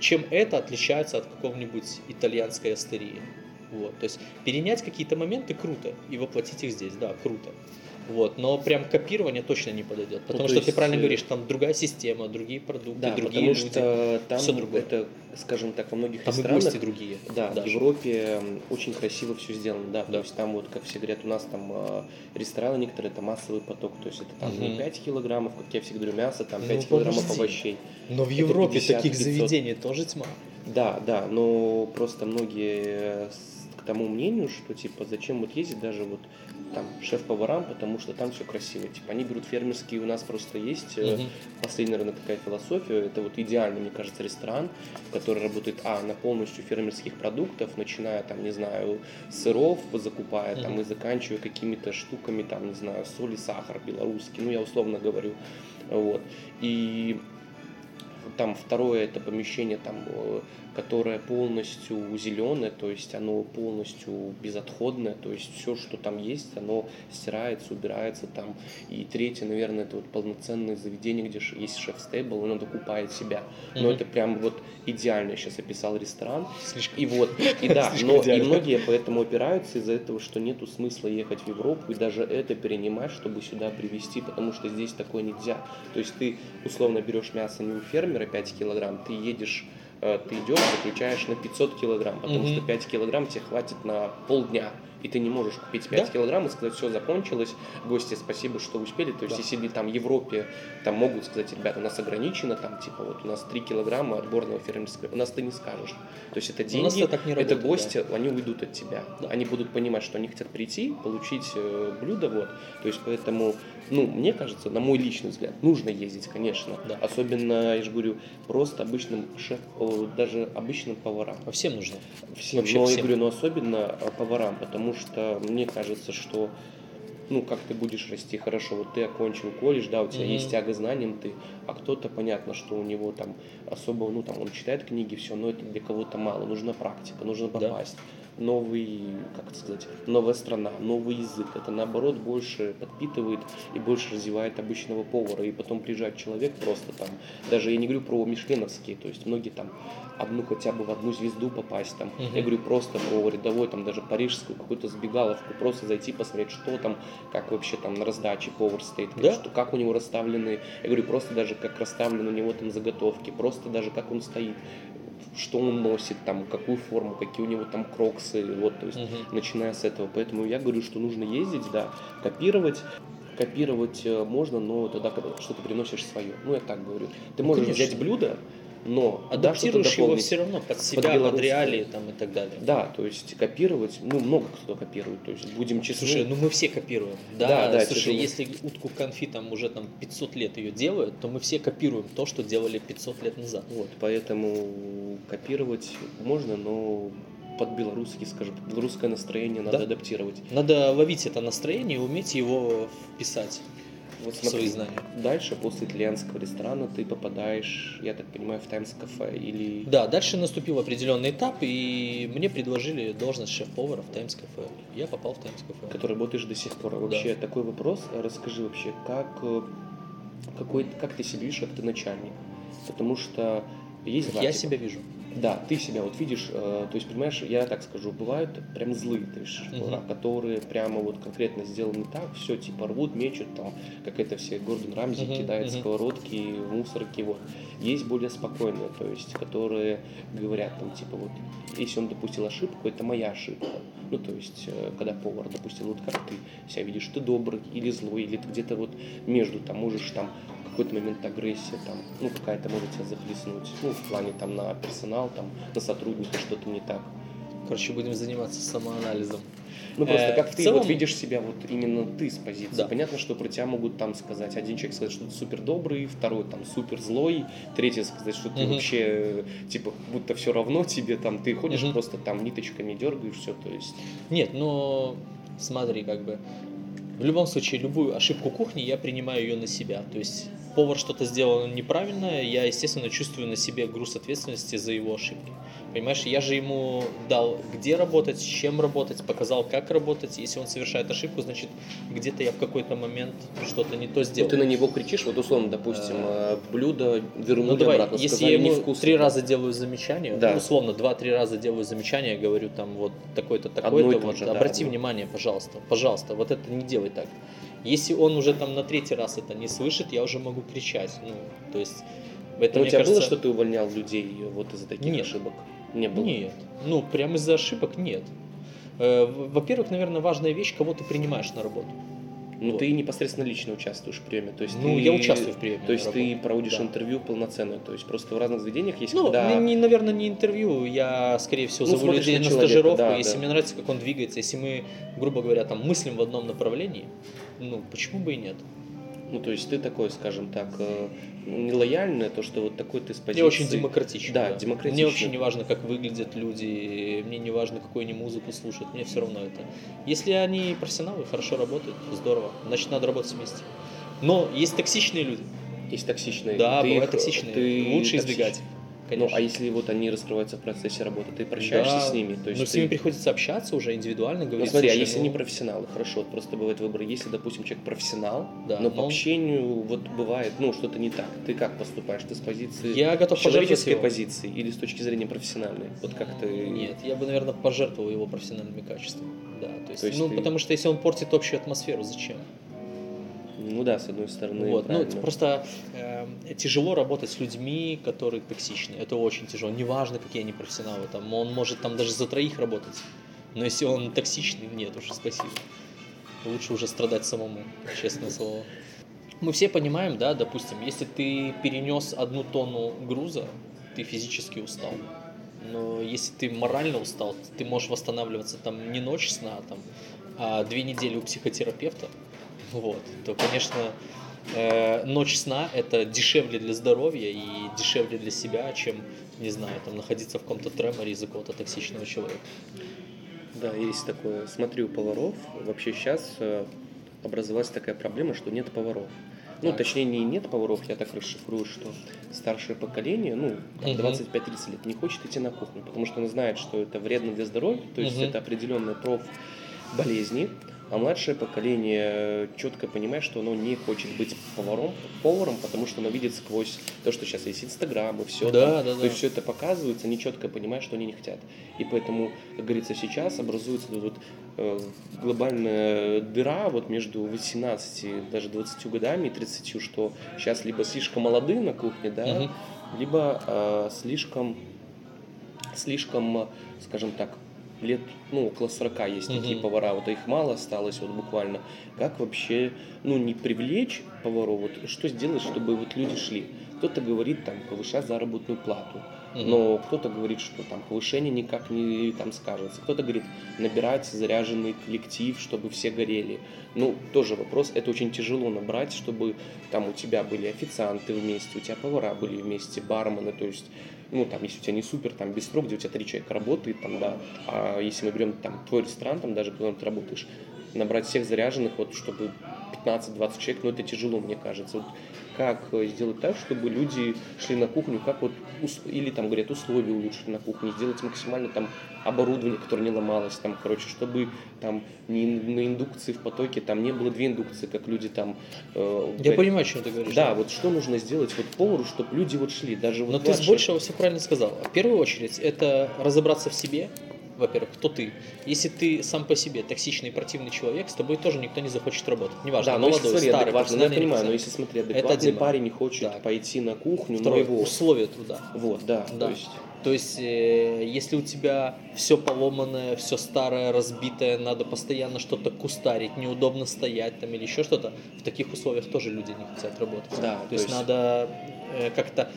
чем это отличается от какого-нибудь итальянской астерии. Вот. То есть перенять какие-то моменты круто и воплотить их здесь, да, круто. Вот. Но прям копирование точно не подойдет. Потому Ну, то что ты есть, правильно э, говоришь, там другая система, другие продукты, Да, другие потому люди. что там всё другое. это, скажем так, во многих там ресторанах, гости другие. да, в даже. Европе м, очень красиво все сделано, да, Да. то есть там вот, как все говорят, у нас там э, рестораны некоторые, это массовый поток, то есть это там не Мгм. 5 килограммов, как я всегда говорю, мяса, там Ну, 5 килограммов подожди. овощей. Но в Европе 50, таких 500. заведений тоже тьма. Да, да, но просто многие, э, к тому мнению, что типа зачем вот ездить даже вот там шеф-поварам, потому что там все красиво. Типа они берут фермерские, у нас просто есть Мгм. последняя, наверное, такая философия. Это вот идеальный, мне кажется, ресторан, который работает, а, на полностью фермерских продуктов, начиная там, не знаю, сыров, закупая там Мгм. и заканчивая какими-то штуками, там, не знаю, соль и сахар белорусский, ну, я условно говорю. Вот. И там второе это помещение, там, э, которое полностью зеленое, то есть оно полностью безотходное, то есть все, что там есть, оно стирается, убирается там. И третье, наверное, это вот полноценное заведение, где есть шеф-стейбл, и он докупает себя. Но Мгм. это прям вот идеально я сейчас описал ресторан. Слишком. И вот, и да, Слишком но и многие поэтому опираются из-за этого, что нету смысла ехать в Европу и даже это перенимать, чтобы сюда привезти, потому что здесь такое нельзя. То есть ты условно берешь мясо не у фермера 5 килограмм, ты едешь, ты идешь, заключаешь на 500 килограмм, потому Мгм. что 5 килограмм тебе хватит на полдня. И ты не можешь купить 5 Да. килограмм и сказать, все, закончилось, гости, спасибо, что успели. То есть, Да. если там в Европе там могут сказать, ребята, у нас ограничено, там, типа, вот у нас 3 килограмма отборного фермерского, у нас ты не скажешь. То есть, это деньги, это так не это работает, гости, они уйдут от тебя. Да. Они будут понимать, что они хотят прийти, получить э, блюдо, вот. То есть, поэтому, ну, мне кажется, на мой личный взгляд, нужно ездить, конечно. Да. Особенно, я же говорю, просто обычным шеф, о, даже обычным поварам. А всем нужно. Всем, Вообще но я всем. говорю, но особенно а, поварам, потому что мне кажется, что ну, как ты будешь расти хорошо, вот ты окончил колледж, да, у тебя Мгм. есть тяга знанием, ты, а кто-то, понятно, что у него там особо, ну, там, он читает книги, все, но это для кого-то мало, нужна практика, нужно Да. Новый, как это сказать, новая страна, новый язык, это наоборот больше подпитывает и больше развивает обычного повара, и потом приезжает человек просто там, даже я не говорю про мишленовские, то есть многие там одну хотя бы в одну звезду попасть там, Мгм. я говорю просто про рядовой там даже парижскую какую-то сбегаловку, просто зайти посмотреть, что там, как вообще там на раздаче повар стоит, Да. что, как у него расставлены, я говорю просто даже как расставлены у него там заготовки, просто даже как он стоит, что он носит там, какую форму, какие у него там кроксы, вот, то есть Мгм. начиная с этого. Поэтому я говорю, что нужно ездить, да, копировать. Копировать э, можно, но тогда, когда что ты приносишь свое. Ну, я так говорю. Ты Ну, можешь конечно. взять блюдо, но да, что-то Адаптируешь его все равно под себя, под, белорусское. реалии там и так далее. Да, то есть копировать, ну, много кто копирует, то есть будем честны. Слушай, ну мы все копируем. Да, Да, да, слушай, тяжело. если утку конфи там уже там 500 лет ее делают, то мы все копируем то, что делали 500 лет назад. Вот, поэтому копировать можно, но под белорусский, скажем, под белорусское настроение надо Да. адаптировать. Надо ловить это настроение и уметь его вписать Вот в свои знания. Дальше, после итальянского ресторана, ты попадаешь, я так понимаю, в Таймс-кафе или... Да, дальше наступил определенный этап, и мне предложили должность шеф-повара в Таймс Кафе. Я попал в Таймс Кафе. который работаешь до сих пор. Вообще, такой вопрос, расскажи вообще, как, э, какой, как ты себя видишь, как ты начальник? Потому что есть Я себя вижу. Да, ты себя вот видишь, э, то есть, понимаешь, я так скажу, бывают прям злые есть, Мгм. повара, которые прямо вот конкретно сделаны так, все, типа рвут, мечут, там, как это все, Гордон Рамзи Мгм, кидает мгм. сковородки, мусорки, вот. Есть более спокойные, то есть, которые говорят, там, типа, вот, если он допустил ошибку, это моя ошибка. Ну, то есть, э, когда повар допустил, вот как ты себя видишь, ты добрый или злой, или ты где-то вот между, там, можешь там какой-то момент агрессия, там, ну, какая-то может тебя захлестнуть, ну, в плане, там, на персонал, там, на сотрудника что-то не так. Короче, будем заниматься самоанализом. Ну, просто Э, как ты целом- вот видишь себя, вот именно ты с позиции. Да. Понятно, что про тебя могут там сказать, один человек сказать, что ты супер добрый, второй там супер злой, третий сказать, что ты Мгм. вообще, типа, будто все равно тебе, там, ты ходишь Мгм. просто там ниточками дергаешь, все, то есть... Нет, но смотри, как бы в любом случае любую ошибку кухни я принимаю ее на себя. То есть повар что-то сделал неправильно, я, естественно, чувствую на себе груз ответственности за его ошибки. Понимаешь, я же ему дал, где работать, с чем работать, показал, как работать. Если он совершает ошибку, значит, где-то я в какой-то момент что-то не то Ну, сделал. ты на него кричишь, вот условно, допустим, э, блюдо вернули Ну давай, обратно, если сказали я ему невкусно. три раза делаю замечание, Да. условно, два-три раза делаю замечание, говорю там вот такой-то, такой-то, вот, же, да, обрати одно. внимание, пожалуйста, пожалуйста, вот это не делай так. Если он уже там на третий раз это не слышит, я уже могу кричать, ну, то есть это, Но у тебя кажется... было, что ты увольнял людей вот из-за таких Нет. ошибок? Не было? Нет, ну, прям из-за ошибок нет. Э, Во-первых, наверное, важная вещь, кого ты принимаешь на работу. Ну, Вот. ты непосредственно лично участвуешь в приеме. То есть Ну, ты- я участвую в приеме То есть ты проводишь да. интервью полноценное. То есть просто в разных заведениях есть, Ну, когда... не, наверное, не интервью. Я, скорее всего, Ну, зову людей на, человека, стажировку. да, если да. мне нравится, как он двигается, если мы, грубо говоря, там мыслим в одном направлении, ну, почему бы и нет? Ну, то есть ты такой, скажем так, э, не лояльный, то, что вот такой ты с позиции... Я очень демократичный. Да, демократичный. Мне вообще не важно, как выглядят люди, мне не важно, какую они музыку слушают, мне все равно это. Если они профессионалы, хорошо работают, здорово, значит, надо работать вместе. Но есть токсичные люди. Есть токсичные. Да, Ты бывают их- токсичные. ты Лучше токсич- избегать. Ну, Конечно. а если вот они раскрываются в процессе работы, ты прощаешься Да, с ними? То есть но с ты- ними приходится общаться уже индивидуально, Ну говорить. смотри, а «Слушай, если ну, не профессионалы, хорошо, вот просто бывает выбор. Если, допустим, человек профессионал, Да, но по но- общению вот бывает, ну, что-то не так. Ты как поступаешь? Ты с позиции Я готов человеческой позиции или с точки зрения профессиональной? Вот как ты... Нет, я бы, наверное, пожертвовал его профессиональными качествами. Да, то есть, То есть ну, ты- потому что если он портит общую атмосферу, зачем? Ну да, с одной стороны, вот, ну, правильно. просто э, тяжело работать с людьми, которые токсичны. Это очень тяжело. Неважно, какие они профессионалы. Там, он может там даже за троих работать. Но если он токсичный, нет уж, спасибо. Лучше уже страдать самому, честное слово. Мы все понимаем, да, допустим, если ты перенес одну тонну груза, ты физически устал. Но если ты морально устал, ты можешь восстанавливаться там не ночь сна, там, а две недели у психотерапевта, вот, то, конечно, э, ночь сна это дешевле для здоровья и дешевле для себя, чем, не знаю, там находиться в каком-то треморе из-за какого-то токсичного человека. Да, есть такое. Смотрю поваров. Вообще сейчас э, образовалась такая проблема, что нет поваров. Ну, Так. точнее, не нет поваров, я так расшифрую, что старшее поколение, ну, там, Мгм. 25-30 лет, не хочет идти на кухню, потому что оно знает, что это вредно для здоровья, то есть Мгм. это определенная проф болезни, а младшее поколение четко понимает, что оно не хочет быть поваром, поваром, потому что оно видит сквозь то, что сейчас есть Инстаграм и все. Да, да, То да. есть все это показывается, они четко понимают, что они не хотят. И поэтому, как говорится, сейчас образуется вот, вот, э, глобальная дыра вот между 18, даже 20 годами и 30, что сейчас либо слишком молоды на кухне, да, Мгм. либо э, слишком, слишком, скажем так, лет, ну, около 40 есть такие Мгм. повара, вот их мало осталось вот буквально. Как вообще, ну, не привлечь поваров, вот что сделать, чтобы вот люди шли? Кто-то говорит, там, повышать заработную плату, Мгм. но кто-то говорит, что там повышение никак не там скажется. Кто-то говорит, набирать заряженный коллектив, чтобы все горели. Ну, тоже вопрос, это очень тяжело набрать, чтобы там у тебя были официанты вместе, у тебя повара были вместе, бармены, то есть ну, там, если у тебя не супер, там, бистро, где у тебя три человека работает, там, да, а если мы берем, там, твой ресторан, там, даже когда ты работаешь, набрать всех заряженных, вот, чтобы 15-20 человек, ну, это тяжело, мне кажется. Вот как сделать так, чтобы люди шли на кухню, как вот, или там, говорят, условия улучшить на кухне, сделать максимально там оборудование, которое не ломалось, там, короче, чтобы там не на индукции в потоке, там не было две индукции, как люди там... э, Я говорят. понимаю, о чем ты говоришь. Да, вот что нужно сделать вот повару, чтобы люди вот шли, даже вот Но ты с большего все правильно сказал. В первую очередь, это разобраться в себе, во-первых, кто ты. Если ты сам по себе токсичный и противный человек, с тобой тоже никто не захочет работать. Неважно, Да, если молодой, смотри, старый, адекватно, ну, я понимаю, но если смотри, адекватный парень не хочет Да. пойти на кухню, Второе, но его... условия труда. Вот, да, Да. то есть... То есть, э, если у тебя все поломанное, все старое, разбитое, надо постоянно что-то кустарить, неудобно стоять там или еще что-то, в таких условиях тоже люди не хотят работать. Да, то, то есть, есть- надо э, как-то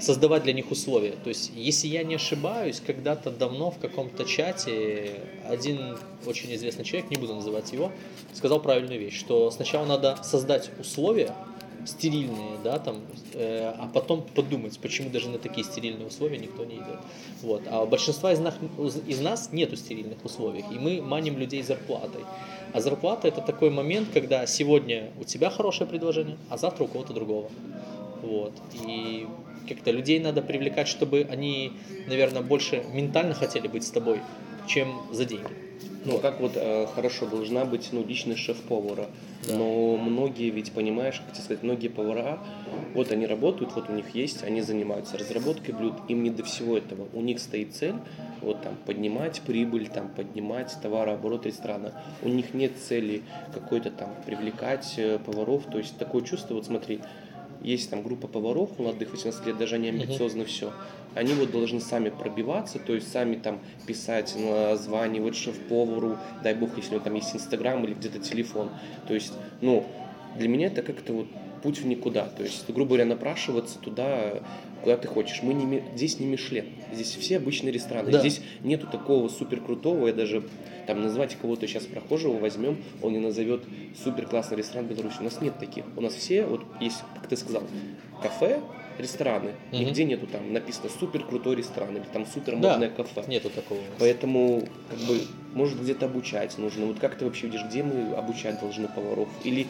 создавать для них условия. То есть, если я не ошибаюсь, когда-то давно в каком-то чате один очень известный человек, не буду называть его, сказал правильную вещь, что сначала надо создать условия, стерильные, да, там, э, а потом подумать, почему даже на такие стерильные условия никто не идет. Вот. А у большинства из нас, из нас нету стерильных условий, и мы маним людей зарплатой. А зарплата это такой момент, когда сегодня у тебя хорошее предложение, а завтра у кого-то другого. Вот. И как-то людей надо привлекать, чтобы они, наверное, больше ментально хотели быть с тобой, чем за деньги. Ну, как вот э, хорошо должна быть ну, личность шеф-повара. Да. Но многие ведь, понимаешь, как тебе сказать, многие повара, вот они работают, вот у них есть, они занимаются разработкой блюд, им не до всего этого. У них стоит цель, вот там, поднимать прибыль, там, поднимать товарооборот ресторана. У них нет цели какой-то там привлекать э, поваров. То есть такое чувство, вот смотри, есть там группа поваров молодых, 18 лет, даже они амбициозны все. Они вот должны сами пробиваться, то есть сами там писать, названивать шеф-повару, дай бог, если у него там есть Инстаграм или где-то телефон. То есть, ну, для меня это как-то вот путь в никуда. То есть, грубо говоря, напрашиваться туда, куда ты хочешь. Мы не, здесь не Мишлен, здесь все обычные рестораны. Да. Здесь нету такого супер крутого, я даже там назвать кого-то сейчас прохожего возьмем, он не назовет супер классный ресторан Беларуси. У нас нет таких. У нас все, вот есть, как ты сказал, кафе, рестораны. Мгм. Нигде нету там написано супер крутой ресторан или там супер модное кафе. Нету такого. Поэтому, как бы, может где-то обучать нужно. Вот как ты вообще видишь, где мы обучать должны поваров? Или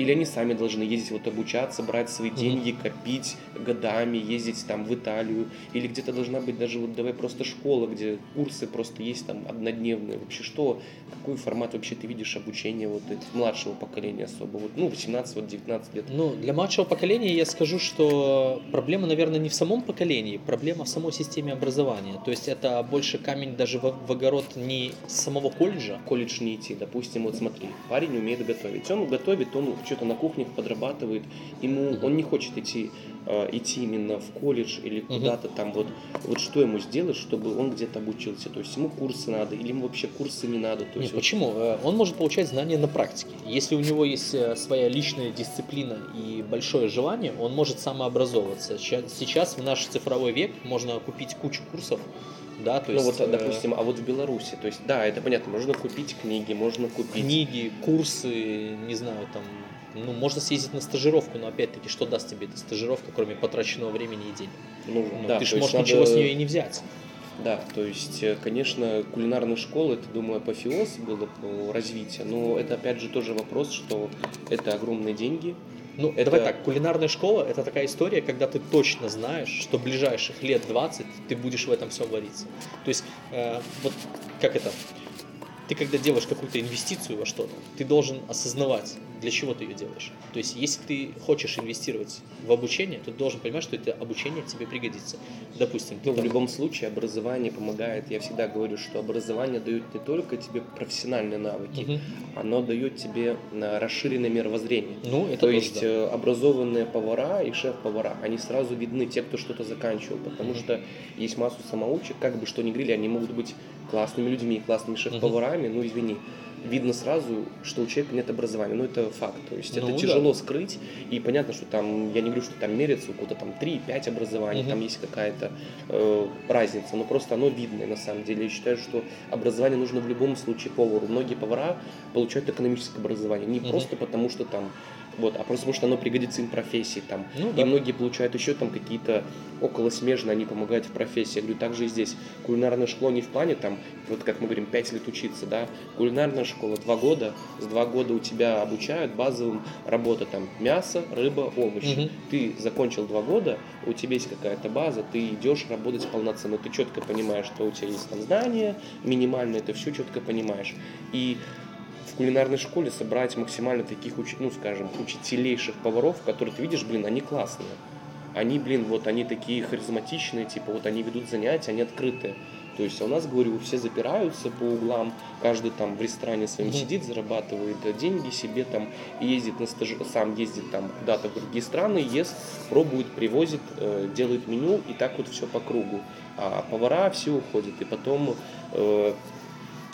или они сами должны ездить вот обучаться, брать свои деньги, копить годами, ездить там в Италию. Или где-то должна быть даже вот давай просто школа, где курсы просто есть там однодневные. Вообще что, какой формат вообще ты видишь обучения вот младшего поколения особо? Вот, ну, 18, вот 19 лет. Ну, для младшего поколения я скажу, что проблема, наверное, не в самом поколении, проблема в самой системе образования. То есть это больше камень даже в, в огород не самого колледжа. в колледж не идти. Допустим, вот смотри, парень умеет готовить. Он готовит, он что-то на кухнях подрабатывает. Ему, он не хочет идти, э, идти именно в колледж или куда-то там вот. Вот что ему сделать, чтобы он где-то обучился? То есть ему курсы надо или ему вообще курсы не надо? То есть вот почему? Э, Он может получать знания на практике. Если у него есть э, своя личная дисциплина и большое желание, он может самообразовываться. Сейчас в наш цифровой век можно купить кучу курсов, да, то ну есть вот, э, допустим, а вот в Беларуси, то есть, да, это понятно, можно купить книги, можно купить... книги, курсы, не знаю, там, ну, можно съездить на стажировку, но опять-таки, что даст тебе эта стажировка, кроме потраченного времени и денег? Ну, Ну, да, ты же можешь надо- ничего с нее и не взять. Да, то есть, э, конечно, кулинарная школа, это, думаю, апофеоз было по развитию, но это, опять же, тоже вопрос, что это огромные деньги, Ну, Это- давай так, кулинарная школа это такая история, когда ты точно знаешь, что ближайших лет 20 ты будешь в этом всем вариться. То есть, э, вот как это, ты когда делаешь какую-то инвестицию во что-то, ты должен осознавать, для чего ты ее делаешь. То есть, если ты хочешь инвестировать в обучение, то ты должен понимать, что это обучение тебе пригодится. Допустим, Ну, в там- любом случае, образование помогает. Я всегда говорю, что образование дает не только тебе профессиональные навыки, Мгм. оно дает тебе э, расширенное мировоззрение. Ну, это То тоже, есть да. э, образованные повара и шеф-повара, они сразу видны, те, кто что-то заканчивал, потому что есть массу самоучек, как бы что ни говорили, они могут быть классными людьми, классными шеф-поварами, ну извини, видно сразу, что у человека нет образования, ну это факт, то есть Ну, это да. тяжело скрыть, и понятно, что там, я не говорю, что там мерится, у кого-то там 3-5 образований, Мгм. там есть какая-то э, разница, но просто оно видно на самом деле. Я считаю, что образование нужно в любом случае повару. Многие повара получают экономическое образование не Мгм. просто потому, что там вот, а просто потому, что оно пригодится им в профессии там. Ну, И да. многие получают еще там какие-то около смежные, они помогают в профессии. Я говорю, также и здесь. Кулинарная школа не в плане там, вот как мы говорим, 5 лет учиться, да. Кулинарная школа 2 года, с 2 года у тебя обучают базовым работа там мясо, рыба, овощи. Мгм. Ты закончил 2 года, у тебя есть какая-то база, ты идешь работать полноценно, ты четко понимаешь, что у тебя есть там знания минимальные, ты все четко понимаешь. И кулинарной школе собрать максимально таких, ну, скажем, учителейших поваров, которые ты видишь, блин, они классные. Они, блин, вот они такие харизматичные, типа вот они ведут занятия, они открытые. То есть а у нас, говорю, все запираются по углам, каждый там в ресторане своем сидит, зарабатывает э, деньги себе там, ездит на стаж... сам ездит там куда-то в другие страны, ест, пробует, привозит, э, делает меню, и так вот все по кругу. А повара все уходят, и потом э,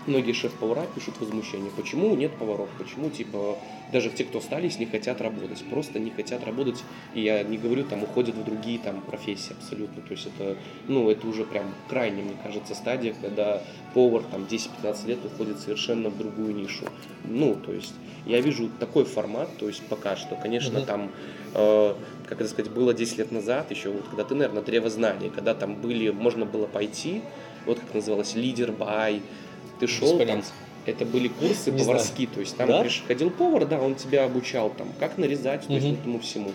многие шеф-повара пишут возмущение, почему нет поваров, почему, типа, даже те, кто остались, не хотят работать, просто не хотят работать, и я не говорю, там, уходят в другие, там, профессии абсолютно, то есть это, ну, это уже прям крайне, мне кажется, стадия, когда повар, там, 10-15 лет уходит совершенно в другую нишу, ну, то есть я вижу такой формат, то есть пока что, конечно, Мгм. там, э, как это сказать, было 10 лет назад, еще вот, когда ты, наверное, древо знаний, когда там были, можно было пойти, вот как называлось, лидер бай, ты шел там, это были курсы Не поварские, то есть там Да? приходил повар, да, он тебя обучал там, как нарезать, то есть этому всему.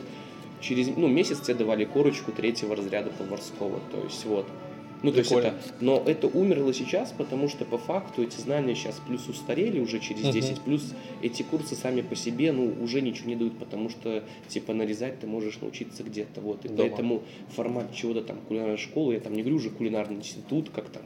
Через ну, месяц тебе давали корочку третьего разряда поварского, то есть вот. Ну, то есть Прикольно. это, но это умерло сейчас, потому что по факту эти знания сейчас плюс устарели уже через Мгм. 10, плюс эти курсы сами по себе, ну, уже ничего не дают, потому что, типа, нарезать ты можешь научиться где-то, вот. И Дома. поэтому формат чего-то там, кулинарной школы, я там не говорю уже кулинарный институт, как там,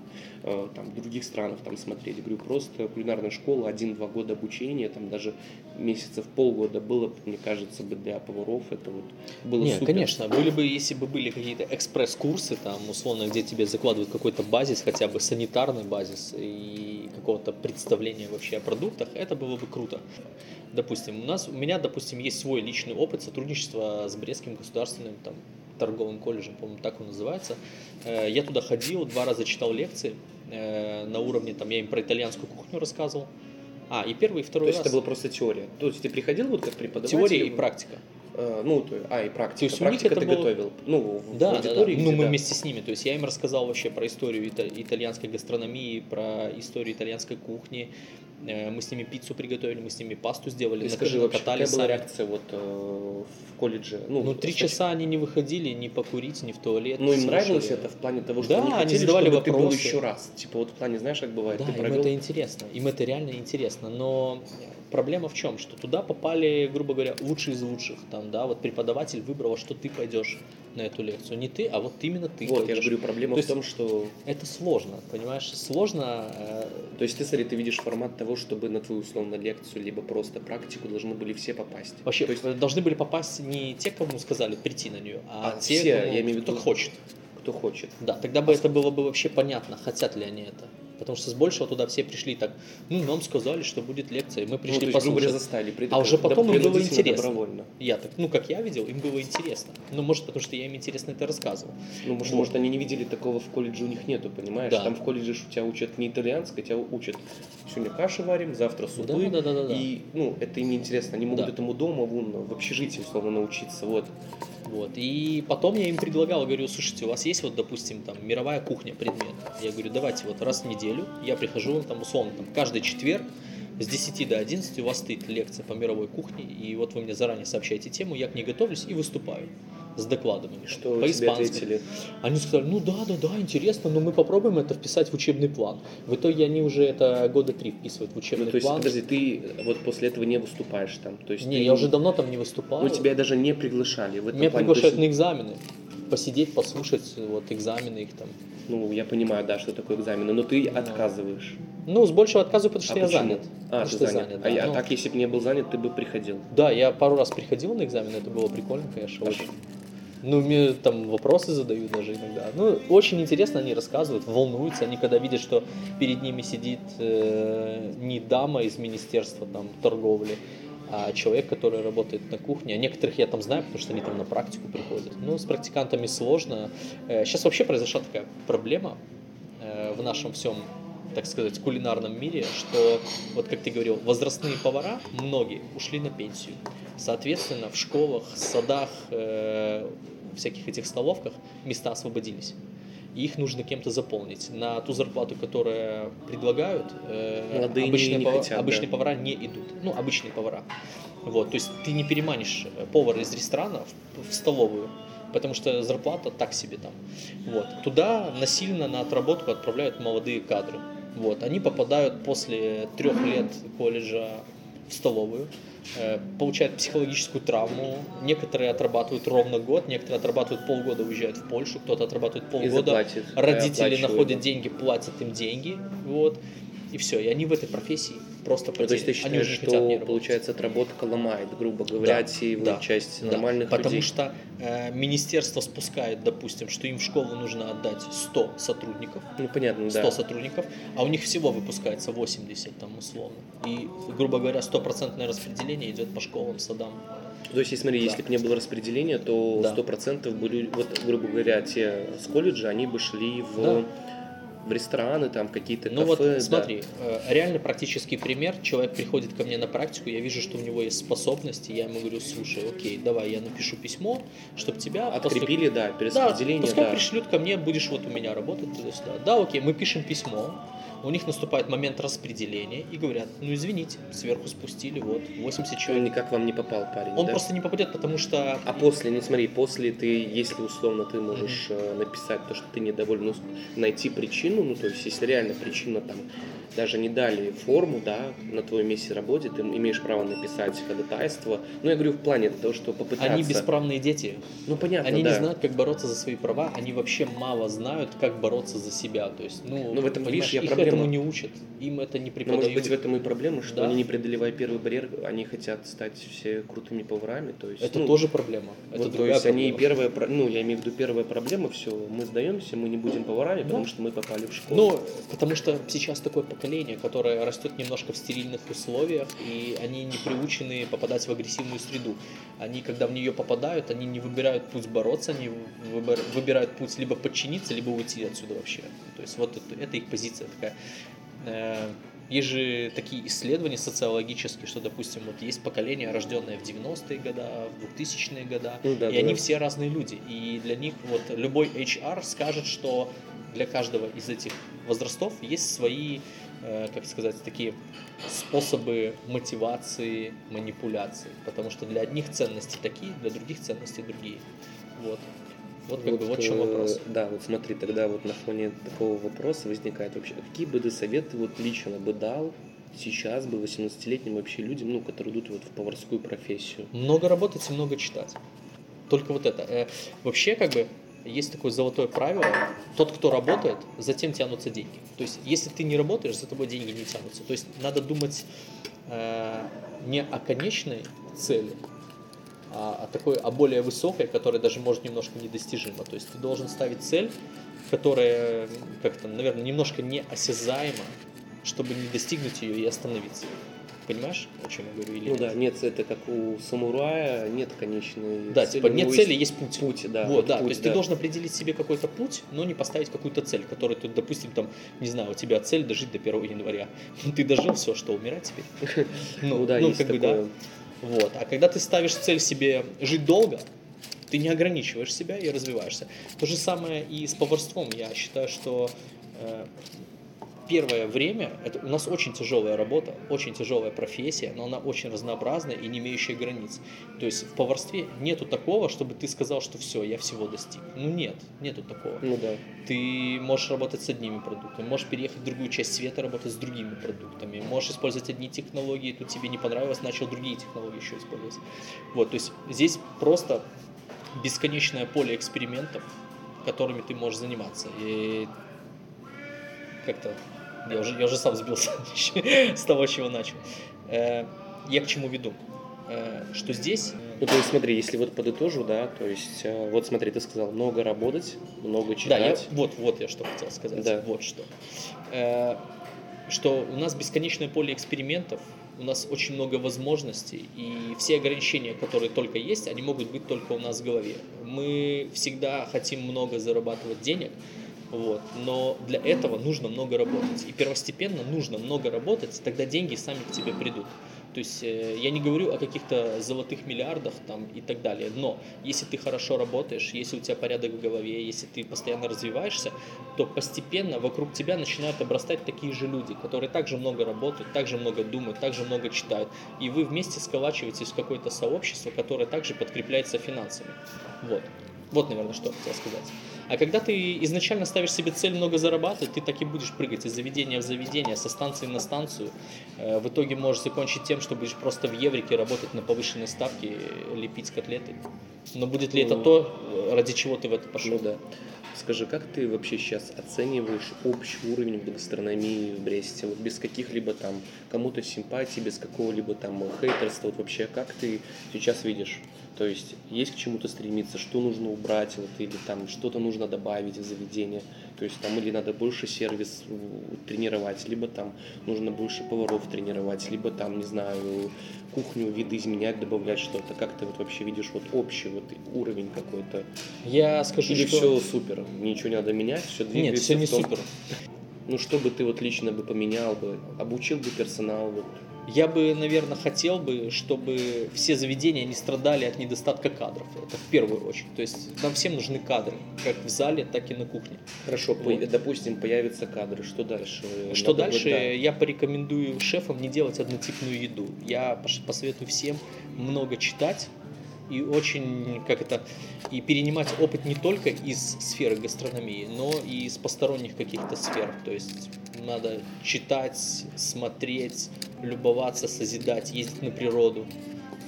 там в других странах там смотреть, говорю, просто кулинарная школа, один-два года обучения, там даже месяцев полгода было, мне кажется, бы для поваров это вот было Не, супер. конечно, были бы, если бы были какие-то экспресс-курсы, там, условно, где тебе закладывают какой-то базис, хотя бы санитарный базис и какого-то представления вообще о продуктах, это было бы круто. Допустим, у нас, у меня, допустим, есть свой личный опыт сотрудничества с Брестским государственным там, торговым колледжем, по-моему, так он называется. Э, Я туда ходил, два раза читал лекции э, на уровне, там, я им про итальянскую кухню рассказывал. А, и первый, и То второй есть раз. это была просто теория. То есть ты приходил вот как преподаватель? Теория и практика. Э, ну, то, а, и практика. То есть у них Практика это ты было- готовил. Ну, в Да, да, да. аудитории, Ну, мы да. вместе с ними. То есть я им рассказал вообще про историю ита- итальянской гастрономии, про историю итальянской кухни. Э, Мы с ними пиццу приготовили, мы с ними пасту сделали, Ты скажи, вообще, какая была реакция вот э, в колледже? Ну, Ну, три часа они не выходили ни покурить, ни в туалет. Ну, им нравилось это в плане того, что Да, они они хотели, задавали чтобы ты был вопросы. еще раз. Типа вот в плане, знаешь, как бывает, Да, ты им провел... это интересно, им это реально интересно, но проблема в чем, что туда попали, грубо говоря, лучшие из лучших, там, да, вот преподаватель выбрал, что ты пойдешь на эту лекцию, не ты, а вот именно ты Вот, я пойдешь. же говорю, проблема То в том, что... Это сложно, понимаешь, сложно. э, То есть ты, смотри, ты видишь формат того, чтобы на твою условно лекцию, либо просто практику должны были все попасть. Вообще То есть э, должны были попасть не те, кому сказали прийти на нее, а, А, те, все, кому- я имею кто виду- хочет. кто хочет. Да, тогда бы это было бы вообще понятно, хотят ли они это. Потому что с большего туда все пришли так, ну, нам сказали, что будет лекция, и мы Ну, пришли есть, грубо говоря, послушать. заставили. При- А уже потом им было интересно. Добровольно. Я так, ну, как я видел, им было интересно. Ну, может, потому что я им интересно это рассказывал. Ну, может, Вот. может, они не видели такого в колледже, у них нету, понимаешь? Да. Там в колледже у тебя учат не итальянское, тебя учат сегодня каши варим, завтра супы. Да, да, да, да, да. И, ну, это им не интересно. Они могут Да. этому дома, вон, в общежитии, условно, научиться. Вот. Вот. И потом я им предлагал, говорю, слушайте, у вас есть вот, допустим, там мировая кухня предмет. Я говорю, давайте вот раз в неделю я прихожу, там условно, там, каждый четверг с 10 до 11 у вас стоит лекция по мировой кухне, и вот вы мне заранее сообщаете тему, я к ней готовлюсь и выступаю с докладами. Что по испански. Они сказали, ну да, да, да, интересно, но мы попробуем это вписать в учебный план. В итоге они уже это года три вписывают в учебный Ну, то есть, план. подожди, ты вот после этого не выступаешь там? То есть Не, ты- я уже давно там не выступал. Ну, тебя даже не приглашали в этом Меня плане. приглашают То на есть, экзамены. Посидеть, послушать вот экзамены их там. Ну, я понимаю, да, что такое экзамены, но ты Ну. отказываешь. Ну, с большего отказываю, потому что а я почему? занят. А, Потому ты что занят. занят, а, я- да. а Ну, так, если бы не был занят, ты бы приходил. Да, я пару раз приходил на экзамен, это было прикольно, конечно, А очень. Ну, мне там вопросы задают даже иногда. Ну, очень интересно они рассказывают, волнуются. Они когда видят, что перед ними сидит э, не дама из Министерства там, торговли, а человек, который работает на кухне. А некоторых я там знаю, потому что они там на практику приходят. Ну, с практикантами сложно. Э, сейчас вообще произошла такая проблема э, в нашем всем так сказать, кулинарном мире, что, вот как ты говорил, возрастные повара, многие ушли на пенсию. Соответственно, в школах, садах, э, всяких этих столовках места освободились. И их нужно кем-то заполнить. На ту зарплату, которую предлагают, э, Молодые не- обычные, не пова- хотят, обычные да. повара не идут. Ну, обычные повара. Вот, то есть ты не переманишь э, повара из ресторана в, в столовую, потому что зарплата так себе там. Вот. Туда насильно на отработку отправляют молодые кадры. Вот. Они попадают после трех лет колледжа в столовую, э, получают психологическую травму. Некоторые отрабатывают ровно год, некоторые отрабатывают полгода, уезжают в Польшу, кто-то отрабатывает И полгода. заплатит, и Родители находят деньги, платят им деньги. Вот. И все. И они в этой профессии просто Ну, то есть ты потеряны. Они считаешь, уже не что, работать. получается, отработка ломает, грубо говоря, Да, отсеивает да, часть Да, нормальных потому людей. что э, министерство спускает, допустим, что им в школу нужно отдать 100 сотрудников, Ну, понятно, 100 да. сотрудников, а у них всего выпускается 80 там условно. И, грубо говоря, стопроцентное распределение идет по школам, садам. То есть, смотри, Да. если бы не было распределения, то Да. 100% были, вот, грубо говоря, те с колледжа, они бы шли в, Да. В рестораны, там, какие-то Ну кафе. вот да. смотри, э, реально практический пример. Человек приходит ко мне на практику, я вижу, что у него есть способности, я ему говорю, слушай, окей, давай я напишу письмо, чтобы тебя Открепили, да, Да, перераспределение, пускай да. пришлют ко мне, будешь вот у меня работать туда-сюда. Да, окей, мы пишем письмо, у них наступает момент распределения и говорят, ну извините, сверху спустили, вот, 80 Он человек. никак вам не попал, парень, Он да? просто не попадет, потому что... А после, ну смотри, после ты, если условно ты можешь э, написать то, что ты недоволен, ну, найти причину, ну то есть если реально причина там даже не дали форму, да, на твоем месте работы, ты имеешь право написать ходатайство. Ну я говорю в плане того, что попытаться. Они бесправные дети. Ну понятно, Они да. не знают, как бороться за свои права, они вообще мало знают, как бороться за себя. То есть, ну, Ну, в этом, видишь, я проблема. Этому не учат, им это не Но преподают. может быть в этом и проблема, что Да. они не преодолевая первый барьер, они хотят стать все крутыми поварами, то есть. Это ну, тоже проблема. Это вот, то есть они проблема. первая, про- ну я имею в виду первая проблема, все, мы сдаемся, мы не будем поварами, Да. потому что мы попали в школу. Ну, потому что сейчас такое поколение, которое растет немножко в стерильных условиях, и они не приучены попадать в агрессивную среду. Они, когда в нее попадают, они не выбирают путь бороться, они выбирают путь либо подчиниться, либо уйти отсюда вообще. То есть вот это, это их позиция такая. Э, Есть же такие исследования социологические, что, допустим, вот есть поколение, рожденное в 90-е годы, в 2000-е годы, Ну да, и да, они все разные люди. И для них вот любой HR скажет, что для каждого из этих возрастов есть свои, э, как сказать, такие способы мотивации, манипуляции. Потому что для одних ценности такие, для других ценности другие. Вот. Вот как бы вот в чем э, вопрос. Да, вот смотри, тогда вот на фоне такого вопроса возникает вообще, какие бы ты советы вот лично бы дал сейчас бы 18-летним вообще людям, ну, которые идут вот в поварскую профессию? Много работать и много читать. Только вот это. Э, Вообще, как бы, есть такое золотое правило. Тот, кто работает, затем тянутся деньги. То есть, если ты не работаешь, за тобой деньги не тянутся. То есть, надо думать э, не о конечной цели, а о такой, о более высокой, которая даже может немножко недостижима. То есть, ты должен ставить цель, которая, как-то, наверное, немножко неосязаема, чтобы не достигнуть ее и остановиться. Понимаешь, о чем я говорю? Или Ну нет? да, нет, это как у самурая, нет конечной Да, цели, типа нет цели, есть путь. Путь, да. вот, да, путь, то есть ты должен определить себе какой-то путь, но не поставить какую-то цель, которую ты, допустим, там, не знаю, у тебя цель дожить до 1 января. Ты дожил, все, что, умирать теперь? Ну, да, есть как бы, такое. Вот. А когда ты ставишь цель себе жить долго, ты не ограничиваешь себя и развиваешься. То же самое и с поварством. Я считаю, что э, первое время это у нас очень тяжелая работа, очень тяжелая профессия, но она очень разнообразная и не имеющая границ. То есть в поварстве нету такого, чтобы ты сказал, что все, я всего достиг. Ну нет, нету такого. Ну да. Ты можешь работать с одними продуктами, можешь переехать в другую часть света, работать с другими продуктами, можешь использовать одни технологии, тут тебе не понравилось, начал другие технологии еще использовать. Вот, то есть здесь просто бесконечное поле экспериментов, которыми ты можешь заниматься. И как-то я уже, я уже сам сбился с того, чего начал. Э, Я к чему веду? Э, Что здесь Ну, то есть, смотри, если вот подытожу, да, то есть, э, вот смотри, ты сказал, много работать, много Да, я, читать. вот, вот я что хотел сказать. Да. Вот что. Э, что у нас бесконечное поле экспериментов, у нас очень много возможностей, и все ограничения, которые только есть, они могут быть только у нас в голове. Мы всегда хотим много зарабатывать денег, вот, но для этого нужно много работать. И первостепенно нужно много работать, тогда деньги сами к тебе придут. То есть э, я не говорю о каких-то золотых миллиардах там и так далее, но если ты хорошо работаешь, если у тебя порядок в голове, если ты постоянно развиваешься, то постепенно вокруг тебя начинают обрастать такие же люди, которые также много работают, также много думают, также много читают, и вы вместе сколачиваетесь в какое-то сообщество, которое также подкрепляется финансами. Вот. Вот, наверное, что хотел сказать. А когда ты изначально ставишь себе цель много зарабатывать, ты так и будешь прыгать из заведения в заведение, со станции на станцию. Э, В итоге можешь закончить тем, что будешь просто в еврике работать на повышенной ставке, лепить котлеты. Но будет ли это Ну. то, э, ради чего ты в это пошел? Ну да. Скажи, как ты вообще сейчас оцениваешь общий уровень гастрономии в Бресте? Вот без каких-либо там кому-то симпатий, без какого-либо там хейтерства, вот вообще как ты сейчас видишь? То есть есть к чему-то стремиться, что нужно убрать, вот, или там что-то нужно добавить в заведение, то есть там или надо больше сервис тренировать, либо там нужно больше поваров тренировать, либо там, не знаю, кухню, виды изменять, добавлять что-то. Как ты вот вообще видишь вот общий вот уровень какой-то? Я скажу, Или что... все супер, ничего не надо менять, все Нет, все не супер. Ну что бы ты вот лично бы поменял бы, обучил бы персонал, вот, Я бы, наверное, хотел бы, чтобы все заведения не страдали от недостатка кадров. Это в первую очередь. То есть нам всем нужны кадры, как в зале, так и на кухне. Хорошо, вот. допустим, появятся кадры. Что дальше? Что Надо дальше? Да. Я порекомендую шефам не делать однотипную еду. Я посоветую всем много читать и очень, как это, и перенимать опыт не только из сферы гастрономии, но и из посторонних каких-то сфер. То есть надо читать, смотреть, любоваться, созидать, ездить на природу,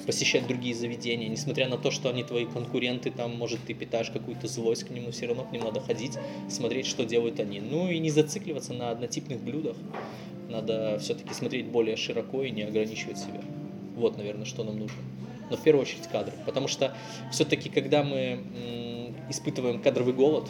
посещать другие заведения, несмотря на то, что они твои конкуренты, там, может, ты питаешь какую-то злость к нему, все равно к ним надо ходить, смотреть, что делают они. Ну и не зацикливаться на однотипных блюдах, надо все-таки смотреть более широко и не ограничивать себя. Вот, наверное, что нам нужно. Но в первую очередь кадры, потому что все-таки, когда мы испытываем кадровый голод,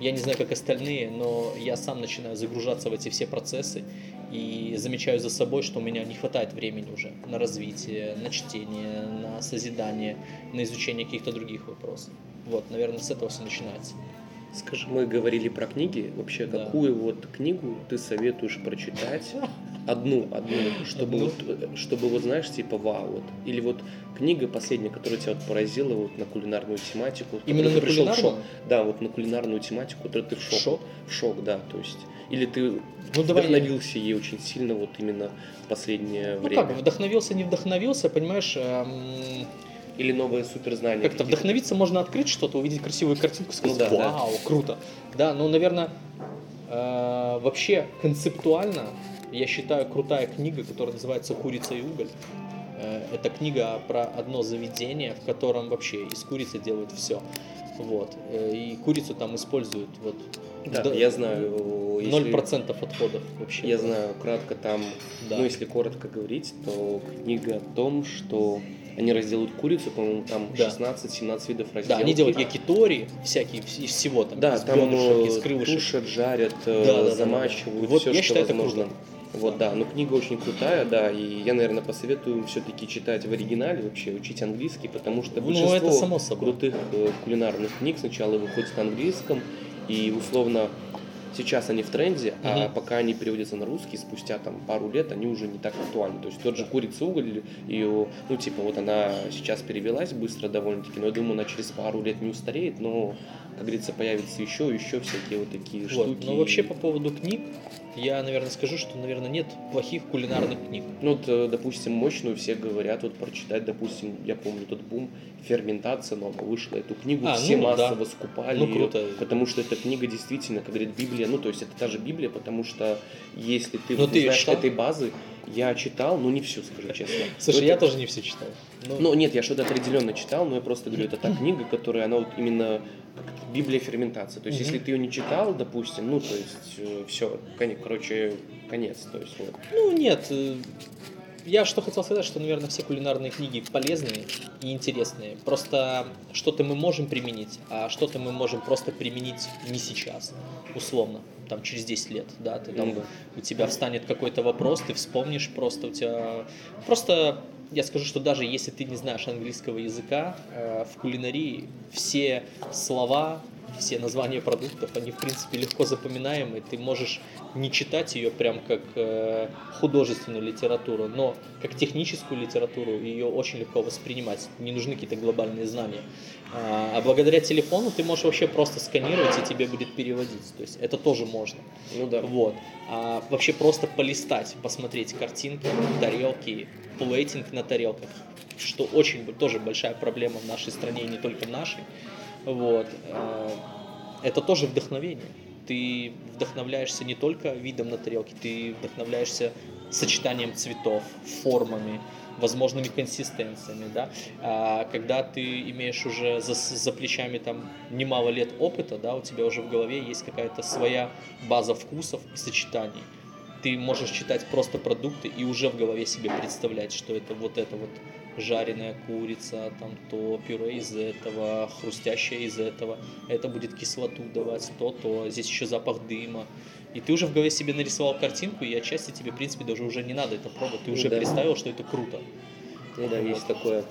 я не знаю, как остальные, но я сам начинаю загружаться в эти все процессы и замечаю за собой, что у меня не хватает времени уже на развитие, на чтение, на созидание, на изучение каких-то других вопросов. Вот, наверное, с этого все начинается. Скажи, мы говорили про книги. Вообще, да. какую вот книгу ты советуешь прочитать? Одну, одну, чтобы одну? вот, чтобы вот знаешь, типа вау, вот. Или вот книга последняя, которая тебя вот поразила вот на кулинарную тематику. Именно на кулинарную? Да, вот на кулинарную тематику, которая ты в шок. Шок? В шок, да, то есть. Или ты ну, вдохновился давай... ей очень сильно вот именно в последнее ну, время? Ну как, вдохновился, не вдохновился, понимаешь, эм или новые суперзнания. Как-то вдохновиться можно открыть что-то, увидеть красивую картинку, сказать, ну, да, вау, да. круто. Да, ну, наверное, э, вообще концептуально я считаю крутая книга, которая называется «Курица и уголь». Э, это книга про одно заведение, в котором вообще из курицы делают все. Вот. Э, и курицу там используют вот да, да, я знаю. Ноль процентов отходов вообще. Я знаю, кратко там, да. ну если коротко говорить, то книга о том, что они разделают курицу, по-моему, там да. 16-17 видов разделки. Да, они делают якитори, всякие, из всего там, да, из там бедрышек, из крылышек. тушат, жарят, э, да, да, замачивают, да, Вот, все, я что считаю, возможно. Это круто. Вот, да, но книга очень крутая, да, и я, наверное, посоветую все-таки читать в оригинале, вообще учить английский, потому что большинство ну, это само собой. крутых э, кулинарных книг сначала выходит на английском, и условно сейчас они в тренде, угу. а пока они переводятся на русский, спустя там пару лет они уже не так актуальны. То есть тот же курица уголь, ее, ну типа вот она сейчас перевелась быстро довольно-таки, но я думаю, она через пару лет не устареет, но, как говорится, появится еще, еще всякие вот такие вот. штуки. Ну вообще по поводу книг, я, наверное, скажу, что, наверное, нет плохих кулинарных книг. Ну, вот, э, допустим, мощную все говорят, вот прочитать, допустим, я помню тот бум «Ферментация» новая вышла, эту книгу а, все ну, массово да. скупали, ну, круто. потому что эта книга действительно, как говорит Библия, ну, то есть это та же Библия, потому что если ты, вот, ты знаешь читал? этой базы, я читал, но не всю, скажу честно. Слушай, я тоже не все читал. Но... Ну, нет, я что-то определенно читал, но я просто говорю, это та книга, которая, она вот именно Библия ферментации. То есть, mm-hmm. если ты ее не читал, допустим, ну, то есть, э, все, короче, конец. То есть, вот. Ну, нет. Э, я что хотел сказать, что, наверное, все кулинарные книги полезные и интересные. Просто что-то мы можем применить, а что-то мы можем просто применить не сейчас, условно, там через 10 лет, да, ты там, mm-hmm. у тебя встанет какой-то вопрос, ты вспомнишь просто, у тебя просто я скажу, что даже если ты не знаешь английского языка, э, в кулинарии все слова, все названия продуктов, они в принципе легко запоминаемы. Ты можешь не читать ее прям как э, художественную литературу, но как техническую литературу ее очень легко воспринимать. Не нужны какие-то глобальные знания. А, а благодаря телефону ты можешь вообще просто сканировать и тебе будет переводить. То есть это тоже можно. Ну да. Вот. А вообще просто полистать, посмотреть картинки, тарелки, плейтинг на тарелках, что очень тоже большая проблема в нашей стране и не только в нашей. Вот. Э, это тоже вдохновение. Ты вдохновляешься не только видом на тарелке, ты вдохновляешься сочетанием цветов, формами, возможными консистенциями, да, а когда ты имеешь уже за, за плечами там немало лет опыта, да, у тебя уже в голове есть какая-то своя база вкусов и сочетаний. Ты можешь читать просто продукты и уже в голове себе представлять, что это вот это вот жареная курица, там то пюре из этого, хрустящее из этого, это будет кислоту давать, то, то, здесь еще запах дыма. И ты уже в голове себе нарисовал картинку, и отчасти тебе, в принципе, даже уже не надо это пробовать, ты уже да. представил, что это круто. Ну да, вот. есть такое.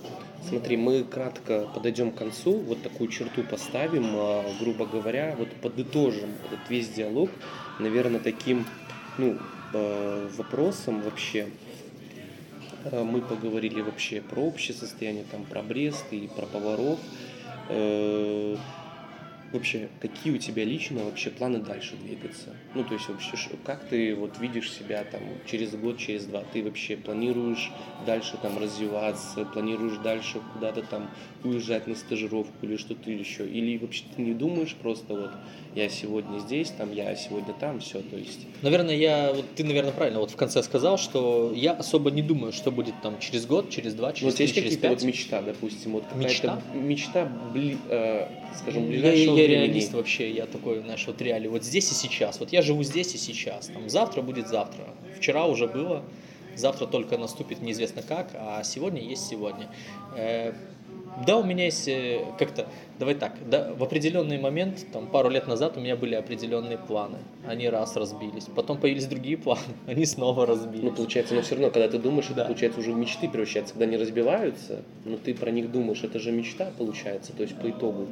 Смотри, мы кратко подойдем к концу, вот такую черту поставим, а, грубо говоря, вот подытожим этот весь диалог, наверное, таким, ну, а, вопросом вообще, Мы поговорили вообще про общее состояние, там, про Брест и про поваров. Вообще, какие у тебя лично вообще планы дальше двигаться? Ну, то есть вообще, как ты вот видишь себя там через год, через два? Ты вообще планируешь дальше там развиваться, планируешь дальше куда-то там уезжать на стажировку или что-то еще? Или вообще ты не думаешь просто вот я сегодня здесь, там я сегодня там, все, то есть... Наверное, я, вот ты, наверное, правильно вот в конце сказал, что я особо не думаю, что будет там через год, через два, Ну, через вот три, есть через какие-то пять. вот мечта, допустим, вот какая-то Мечта? мечта, бли- э, скажем, Я, ближайшего я реалист вообще, я такой, знаешь, вот реалий. Вот здесь и сейчас. Вот я живу здесь и сейчас. Там завтра будет завтра. Вчера уже было, завтра только наступит неизвестно как, а сегодня есть сегодня. Э, Да, у меня есть э, как-то, давай так, да, в определенный момент, там пару лет назад у меня были определенные планы, они раз разбились, потом появились другие планы, они снова разбились. Ну, получается, но все равно, когда ты думаешь, это Да. получается уже в мечты превращается, когда они разбиваются, но ты про них думаешь, это же мечта получается, то есть по итогу.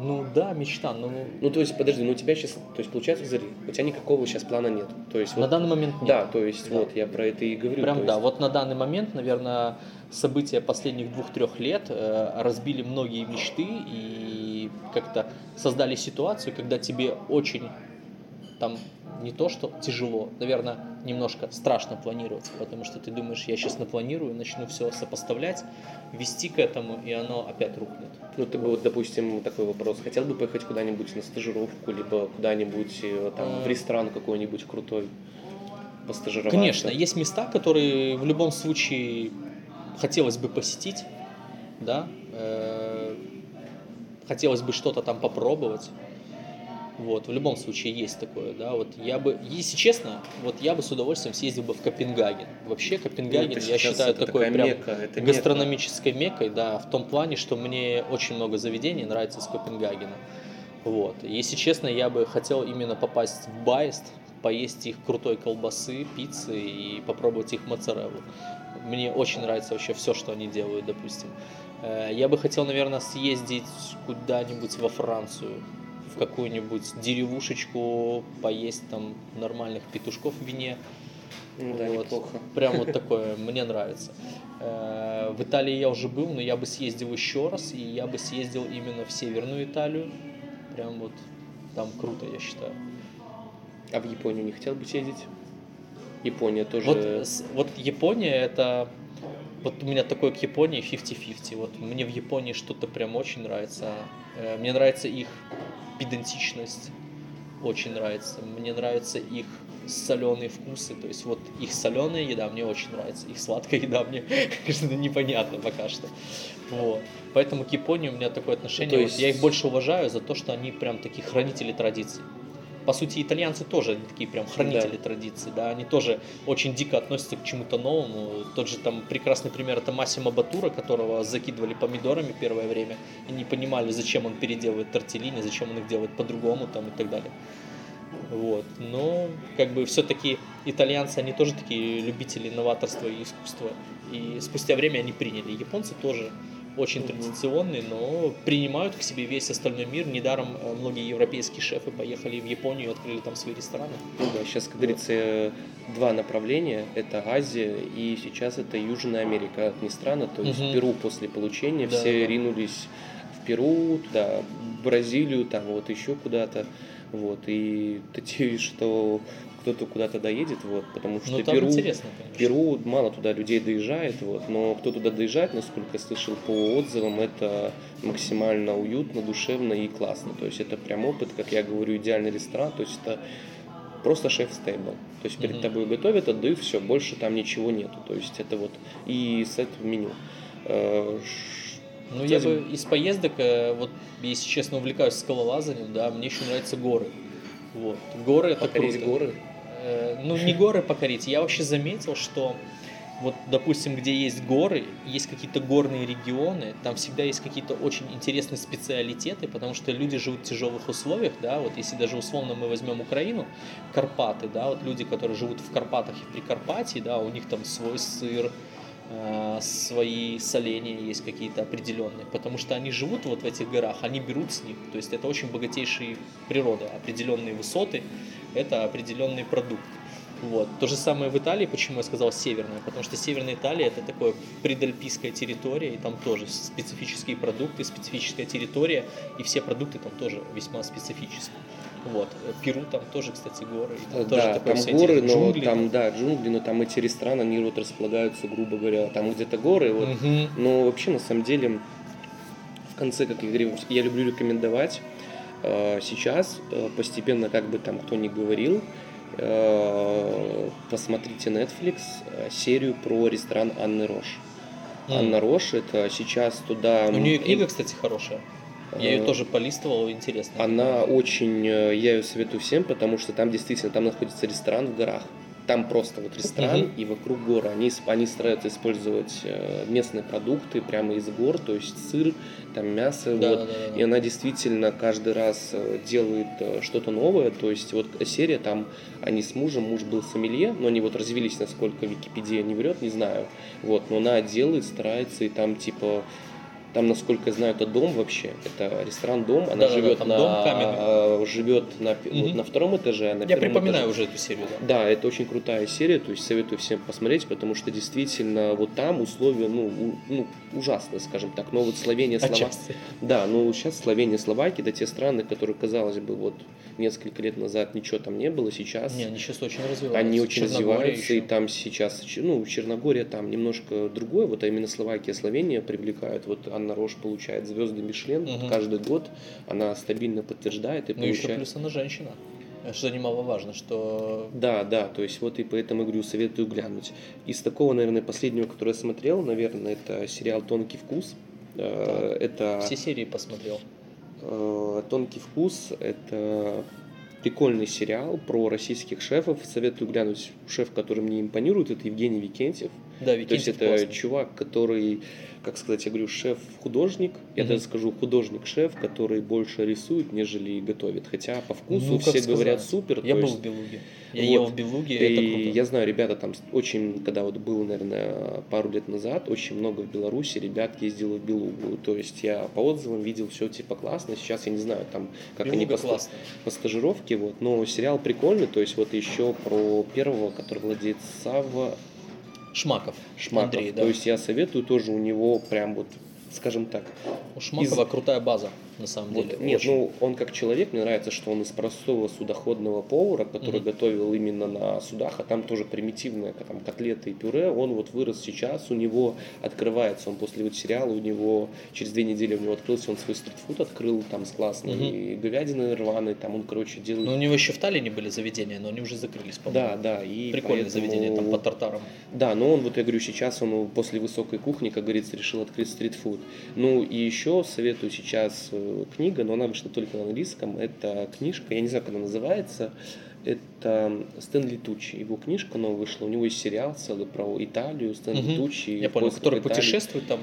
Ну да, мечта, но Ну, то есть, подожди, ну у тебя сейчас, то есть, получается, смотри, у тебя никакого сейчас плана нет. То есть, на вот, данный момент нет. да, то есть, Да. вот, я про это и говорю. Прям да, есть- вот на данный момент, наверное, события последних двух-трех лет э, разбили многие мечты и как-то создали ситуацию, когда тебе очень там не то что тяжело, наверное, немножко страшно планировать, потому что ты думаешь, я сейчас напланирую, начну все сопоставлять, вести к этому, и оно опять рухнет. Ну, ты бы, вот, допустим, такой вопрос, хотел бы поехать куда-нибудь на стажировку, либо куда-нибудь э, там в ресторан какой-нибудь крутой постажироваться? Конечно, есть места, которые в любом случае хотелось бы посетить, да, э, хотелось бы что-то там попробовать. Вот, в любом случае есть такое, да, вот я бы, если честно, вот я бы с удовольствием съездил бы в Копенгаген. Вообще Копенгаген, Ну, я считаю, такой прям мекка, это гастрономической меккой, да, в том плане, что мне очень много заведений нравится из Копенгагена. Вот. Если честно, я бы хотел именно попасть в Байест, поесть их крутой колбасы, пиццы и попробовать их моцареллу. Мне очень нравится вообще все, что они делают, допустим. Э, Я бы хотел, наверное, съездить куда-нибудь во Францию, в какую-нибудь деревушечку, поесть там нормальных петушков в вине. Ну, да, Вот. неплохо. Прям вот такое, мне нравится. Э, В Италии я уже был, но я бы съездил еще раз, и я бы съездил именно в Северную Италию. Прям вот там круто, я считаю. А в Японию не хотел бы съездить? Япония тоже... Вот, вот Япония это... Вот у меня такое к Японии 50-50. Вот мне в Японии что-то прям очень нравится. Э, Мне нравится их педантичность. Очень нравится. Мне нравятся их соленые вкусы. То есть вот их соленая еда мне очень нравится. Их сладкая еда мне что-то непонятно пока что. Вот. Поэтому к Японии у меня такое отношение. То Вот есть- я их больше уважаю за то, что они прям такие хранители традиций. По сути, итальянцы тоже они такие прям хранители Да. традиций, да, они тоже очень дико относятся к чему-то новому. Тот же там прекрасный пример это Массимо Батура, которого закидывали помидорами первое время и не понимали, зачем он переделывает тортеллини, зачем он их делает по-другому там и так далее. Вот. Но как бы все-таки итальянцы, они тоже такие любители новаторства и искусства. И спустя время они приняли. Японцы тоже очень Мгм. традиционные, но принимают к себе весь остальной мир. Недаром э, многие европейские шефы поехали в Японию и открыли там свои рестораны. Ну да, сейчас, как говорится, два направления. Это Азия и сейчас это Южная Америка. Как ни странно, то есть Мгм. Перу после получения Да, все да. ринулись в Перу, туда, Бразилию, там вот еще куда-то. Вот, и надеюсь, что кто-то куда-то доедет, вот, потому что Ну Перу. Перу мало туда людей доезжает, вот, но кто туда доезжает, насколько я слышал по отзывам, это максимально уютно, душевно и классно. То есть это прям опыт, как я говорю, идеальный ресторан, то есть это просто шеф-стейбл. То есть перед Мгм. тобой готовят, отдают, все, больше там ничего нету. То есть это вот и с этого меню. Э, Ну, я кстати, бы из поездок, э, вот, если честно, увлекаюсь скалолазанием, да, мне еще нравятся горы. Вот. Горы это круто. горы. Э, Ну, не горы покорить. Я вообще заметил, что вот, допустим, где есть горы, есть какие-то горные регионы, там всегда есть какие-то очень интересные специалитеты, потому что люди живут в тяжелых условиях, да, вот если даже условно мы возьмем Украину, Карпаты, да, вот люди, которые живут в Карпатах и в Прикарпатии, да, у них там свой сыр, э, свои соления есть какие-то определенные, потому что они живут вот в этих горах, они берут с них, то есть это очень богатейшая природа, определенные высоты, это определенный продукт. Вот. То же самое в Италии, почему я сказал северная, потому что Северная Италия это такое предальпийская территория, и там тоже специфические продукты, специфическая территория, и все продукты там тоже весьма специфические. Вот. Перу там тоже, кстати, горы. Там тоже да, такое там горы, но Джунгли там, да, джунгли, но там эти рестораны, они вот располагаются, грубо говоря, там где-то горы, вот. Мгм. Но вообще, на самом деле, в конце, как я говорю, я люблю рекомендовать, э, сейчас э, постепенно, как бы там кто ни говорил, э, посмотрите Netflix э, серию про ресторан Анны Рош. М. Анна Рош, это сейчас туда... У нее книга, кстати, хорошая. Я ее Э, тоже полистывал, интересно. Она очень, э, я ее советую всем, потому что там действительно, там находится ресторан в горах. Там просто вот ресторан Мгм. и вокруг горы. Они, они стараются использовать э, местные продукты прямо из гор, то есть сыр, там мясо. Да, вот. да, да, да. И она действительно каждый раз э, делает э, что-то новое. То есть вот серия там, они с мужем, муж был сомелье, но они вот развелись, насколько Википедия не врет, не знаю. Вот, но она делает, старается, и там типа там, насколько я знаю, это дом вообще, это ресторан-дом, она Да-да-да, живет там на, дом каменный. э, живет на, пи- вот на втором этаже, а на Я припоминаю этаже- уже эту серию, да. Да, это очень крутая серия, то есть советую всем посмотреть, потому что действительно вот там условия, ну, у- ну ужасные, скажем так. Но вот Словения, Словакия, да, ну сейчас Словения, Словакия, это те страны, которые, казалось бы, вот несколько лет назад ничего там не было, сейчас Не, они сейчас очень развиваются. они очень Черногория развиваются, и еще. там сейчас, ну, Черногория там немножко другое, вот а именно Словакия, Словения привлекают. Вот Анна Рош получает звезды Мишлен Мгм. каждый год, она стабильно подтверждает и Ну, еще получает. плюс она женщина. Что немаловажно, что Да, да, то есть вот и поэтому говорю, советую глянуть. Из такого, наверное, последнего, который я смотрел, наверное, это сериал «Тонкий вкус». Э, Это все серии посмотрел. э, «Тонкий вкус» — это прикольный сериал про российских шефов. Советую глянуть. Шеф, который мне импонирует, это Евгений Викентьев. Да, То есть это классный. чувак, который, как сказать, я говорю, шеф-художник. Я Мгм. даже скажу художник-шеф, который больше рисует, нежели готовит. Хотя по вкусу Ну, все говорят сказать. супер. Я был есть- в Белуге. Я Вот. ел в Белуге, это и круто. я знаю, ребята там очень, когда вот был, наверное, пару лет назад, очень много в Беларуси ребят ездило в Белугу. То есть я по отзывам видел все типа классно. Сейчас я не знаю, там, как они Белуга по, ста- классная. по стажировке, вот. Но сериал прикольный, то есть вот еще про первого, который владеет Савва Шмаков. Шмаков. Андрей, да. То есть я советую тоже у него прям вот, скажем так, У Шмакова крутая база, на самом вот, деле. нет, очень. ну он как человек, мне нравится, что он из простого судоходного повара, который Мгм. готовил именно на судах, а там тоже примитивные там, котлеты и пюре, он вот вырос сейчас, у него открывается, он после вот сериала, у него через две недели у него открылся, он свой стритфуд открыл там с классной говядиной рваной, там он, короче, делает... Ну, у него еще в Таллине были заведения, но они уже закрылись, по-моему. да, да, и Прикольное поэтому- заведение, там по тартарам. Да, но он, вот я говорю, сейчас он после высокой кухни, как говорится, решил открыть стритфуд. Ну и еще советую сейчас э, книга, но она вышла только на английском. Это книжка, я не знаю, как она называется. Это Стэнли Тучи. Его книжка новая вышла. У него есть сериал целый про Италию. Стэнли Мгм. Тучи. Я понял, который путешествует там.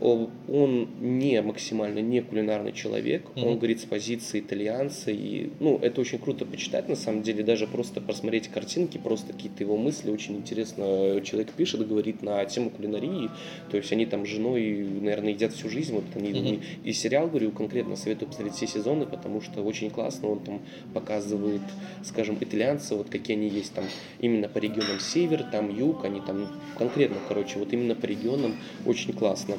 Э, Он не максимально не кулинарный человек, Мгм. он говорит с позиции итальянца, и ну, это очень круто почитать, на самом деле, даже просто посмотреть картинки, просто какие-то его мысли, очень интересно человек пишет, говорит на тему кулинарии, то есть они там с женой, наверное, едят всю жизнь, вот они, Мгм. и сериал, говорю, конкретно советую посмотреть все сезоны, потому что очень классно, он там показывает, скажем, итальянцев, вот какие они есть там, именно по регионам север, там юг, они там конкретно, короче, вот именно по регионам очень классно.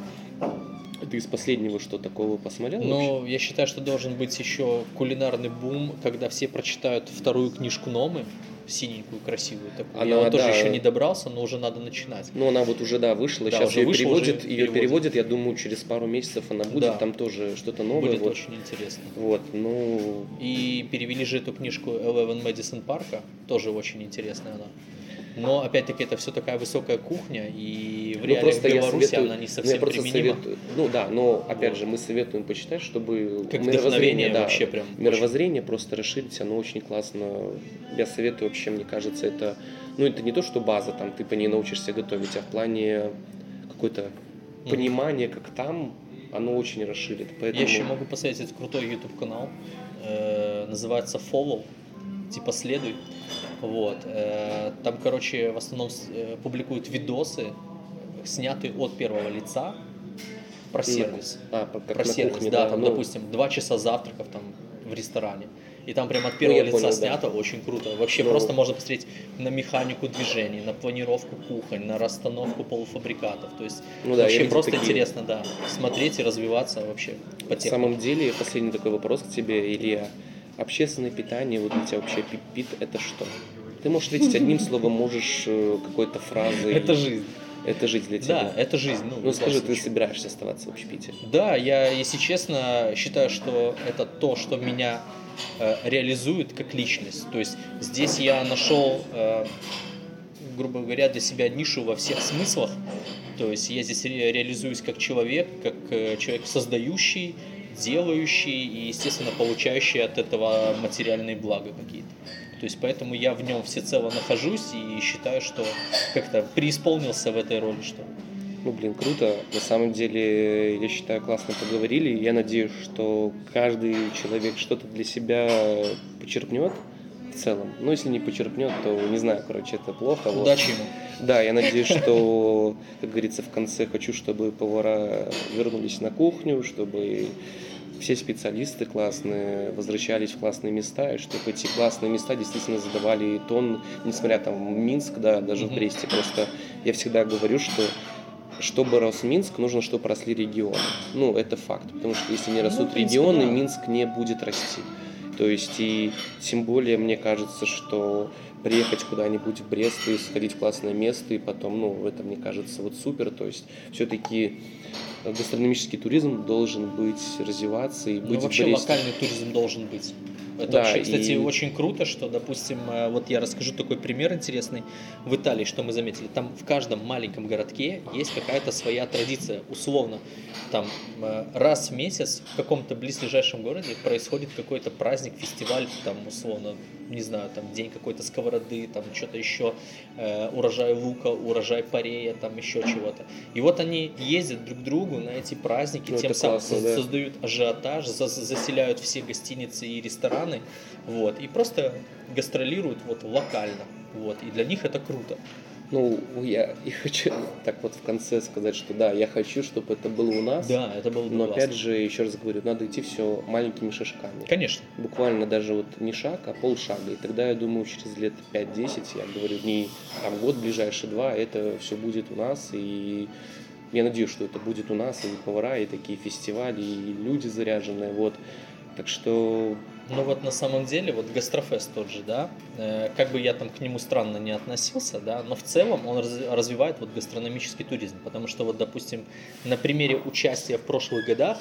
Ты из последнего что такого посмотрел? вообще? Но я считаю, что должен быть еще кулинарный бум, когда все прочитают вторую книжку Номы, синенькую, красивую такую. Она, я вот тоже да. еще не добрался, но уже надо начинать. Ну, она вот уже, да, вышла, Да, сейчас уже ее вышла, переводят, ее переводят. переводят, я думаю, через пару месяцев она будет, Да. там тоже что-то новое. Будет вот. очень интересно. Вот, ну, И перевели же эту книжку Eleven Madison Парка, тоже очень интересная она. Но опять-таки это все такая высокая кухня, и в ну, реалиях просто Беларуси советую, она не совсем применима. советую, ну да, но опять Вот. же мы советуем почитать, чтобы Как мировоззрение, да, вообще прям мировоззрение просто расширить, оно очень классно. Я советую вообще, мне кажется, это, ну это не то, что база, там ты по ней научишься готовить, а в плане какой-то Мгм. понимания, как там, оно очень расширит. Поэтому... Я еще могу посоветовать крутой YouTube канал, э, называется Follow, типа следуй. Вот. э, Там, короче, в основном э, публикуют видосы, снятые от первого лица про На- сервис. А, про на сервис, кухне, да, там, ну, допустим, два часа завтраков там в ресторане. И там прям от первого я лица понял, да. снято, очень круто. Вообще Ну. просто можно посмотреть на механику движений, на планировку кухонь, на расстановку полуфабрикатов. То есть Ну да, вообще просто такие. интересно, да, смотреть и развиваться вообще по На технике. самом деле, последний такой вопрос к тебе, Илья. Общественное питание, вот для тебя вообще пит это что? Ты можешь ответить одним словом, можешь э, какой-то фразой. Это жизнь. Это жизнь для тебя. Да, это жизнь. Ну, Ну скажи, ты собираешься оставаться в общепите? Да, я, если честно, считаю, что это то, что меня э, реализует как личность. То есть здесь я нашел, э, грубо говоря, для себя нишу во всех смыслах. То есть я здесь ре- реализуюсь как человек, как э, человек создающий, делающий и, естественно, получающий от этого материальные блага какие-то. То есть поэтому я в нем всецело нахожусь и считаю, что как-то преисполнился в этой роли, что ли. Ну, блин, круто. На самом деле, я считаю, классно поговорили. Я надеюсь, что каждый человек что-то для себя почерпнет в целом. Ну, если не почерпнет, то не знаю, короче, это плохо. вот. Удачи ему. Да, я надеюсь, что, как говорится, в конце хочу, чтобы повара вернулись на кухню, чтобы все специалисты классные возвращались в классные места, и чтобы эти классные места действительно задавали тон, несмотря там в Минск, да, даже в Мгм. Бресте. Просто я всегда говорю, что чтобы рос Минск, нужно, чтобы росли регионы. Ну, это факт, потому что если не Ну, растут в принципе, регионы, да. Минск не будет расти. То есть, и тем более, мне кажется, что приехать куда-нибудь в Брест и сходить в классное место, и потом, ну, это, мне кажется, вот супер. То есть, все-таки гастрономический туризм должен быть, развиваться и быть Ну, в вообще Бресте. локальный туризм должен быть. Это Да, вообще, кстати, и- очень круто, что, допустим, э, вот я расскажу такой пример интересный. В Италии, что мы заметили, там в каждом маленьком городке есть какая-то своя традиция. Условно, там э, раз в месяц в каком-то близлежащем городе происходит какой-то праздник, фестиваль, там, условно, не знаю, там день какой-то сковороды, там что-то еще, э, урожай лука, урожай парея, там еще чего-то. И вот они ездят друг к другу на эти праздники, Ну, тем самым классно, да. создают ажиотаж, за- заселяют все гостиницы и рестораны, вот, и просто гастролируют вот локально, вот, и для них это круто. Ну, я и хочу так вот в конце сказать, что да, я хочу, чтобы это было у нас. Да, это было бы Но классно. опять же, еще раз говорю, надо идти все маленькими шажками. Конечно. Буквально даже вот не шаг, а полшага. И тогда, я думаю, через лет 5-10, я говорю, не там год, ближайшие два, это все будет у нас. И я надеюсь, что это будет у нас, и повара, и такие фестивали, и люди заряженные. Вот. Так что Ну вот на самом деле, вот Гастрофест тот же, да, э, как бы я там к нему странно не относился, да, но в целом он раз- развивает вот гастрономический туризм, потому что вот, допустим, на примере участия в прошлых годах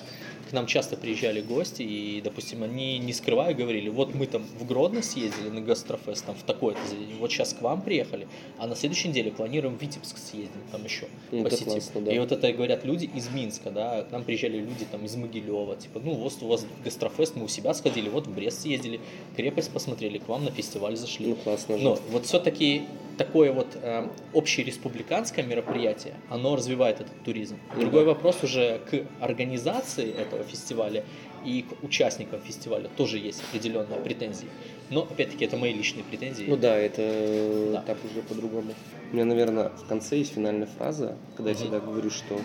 к нам часто приезжали гости, и, допустим, они не скрывая говорили, вот мы там в Гродно съездили на Гастрофест, там в такое-то заведение, вот сейчас к вам приехали, а на следующей неделе планируем в Витебск съездим, там еще Ну, посетим. классно, да. И вот это говорят люди из Минска, да, к нам приезжали люди там из Могилева, типа, ну вот у вас Гастрофест, мы у себя сходили, вот в Брест съездили, крепость посмотрели, к вам на фестиваль зашли. ну классно же. Но вот все-таки такое вот э, общереспубликанское мероприятие, оно развивает этот туризм. Ну Другой вопрос уже к организации этого фестиваля и к участникам фестиваля тоже есть определенные претензии. Но опять-таки это мои личные претензии. Ну да, это Да. так уже по-другому. У меня, наверное, в конце есть финальная фраза, когда я Мгм. всегда говорю, что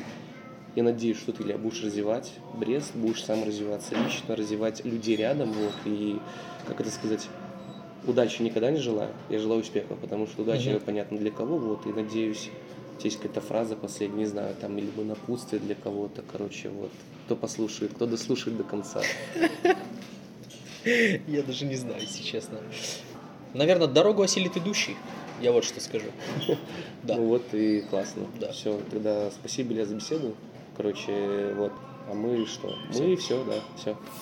я надеюсь, что ты, Илья, будешь развивать Брест, будешь сам развиваться лично, развивать людей рядом, вот, и, как это сказать, удачи никогда не желаю, я желаю успеха, потому что удача, Мгм. понятно, для кого, вот, и надеюсь, есть какая-то фраза последняя, не знаю, там, либо напутствие для кого-то, короче, вот, кто послушает, кто дослушает до конца. Я даже не знаю, если честно. Наверное, дорогу осилит идущий. Я вот что скажу. Да. Ну вот и классно. Да. Все, тогда спасибо, Илья, за беседу. Короче, вот. А мы что? Всё. Мы все, да, все.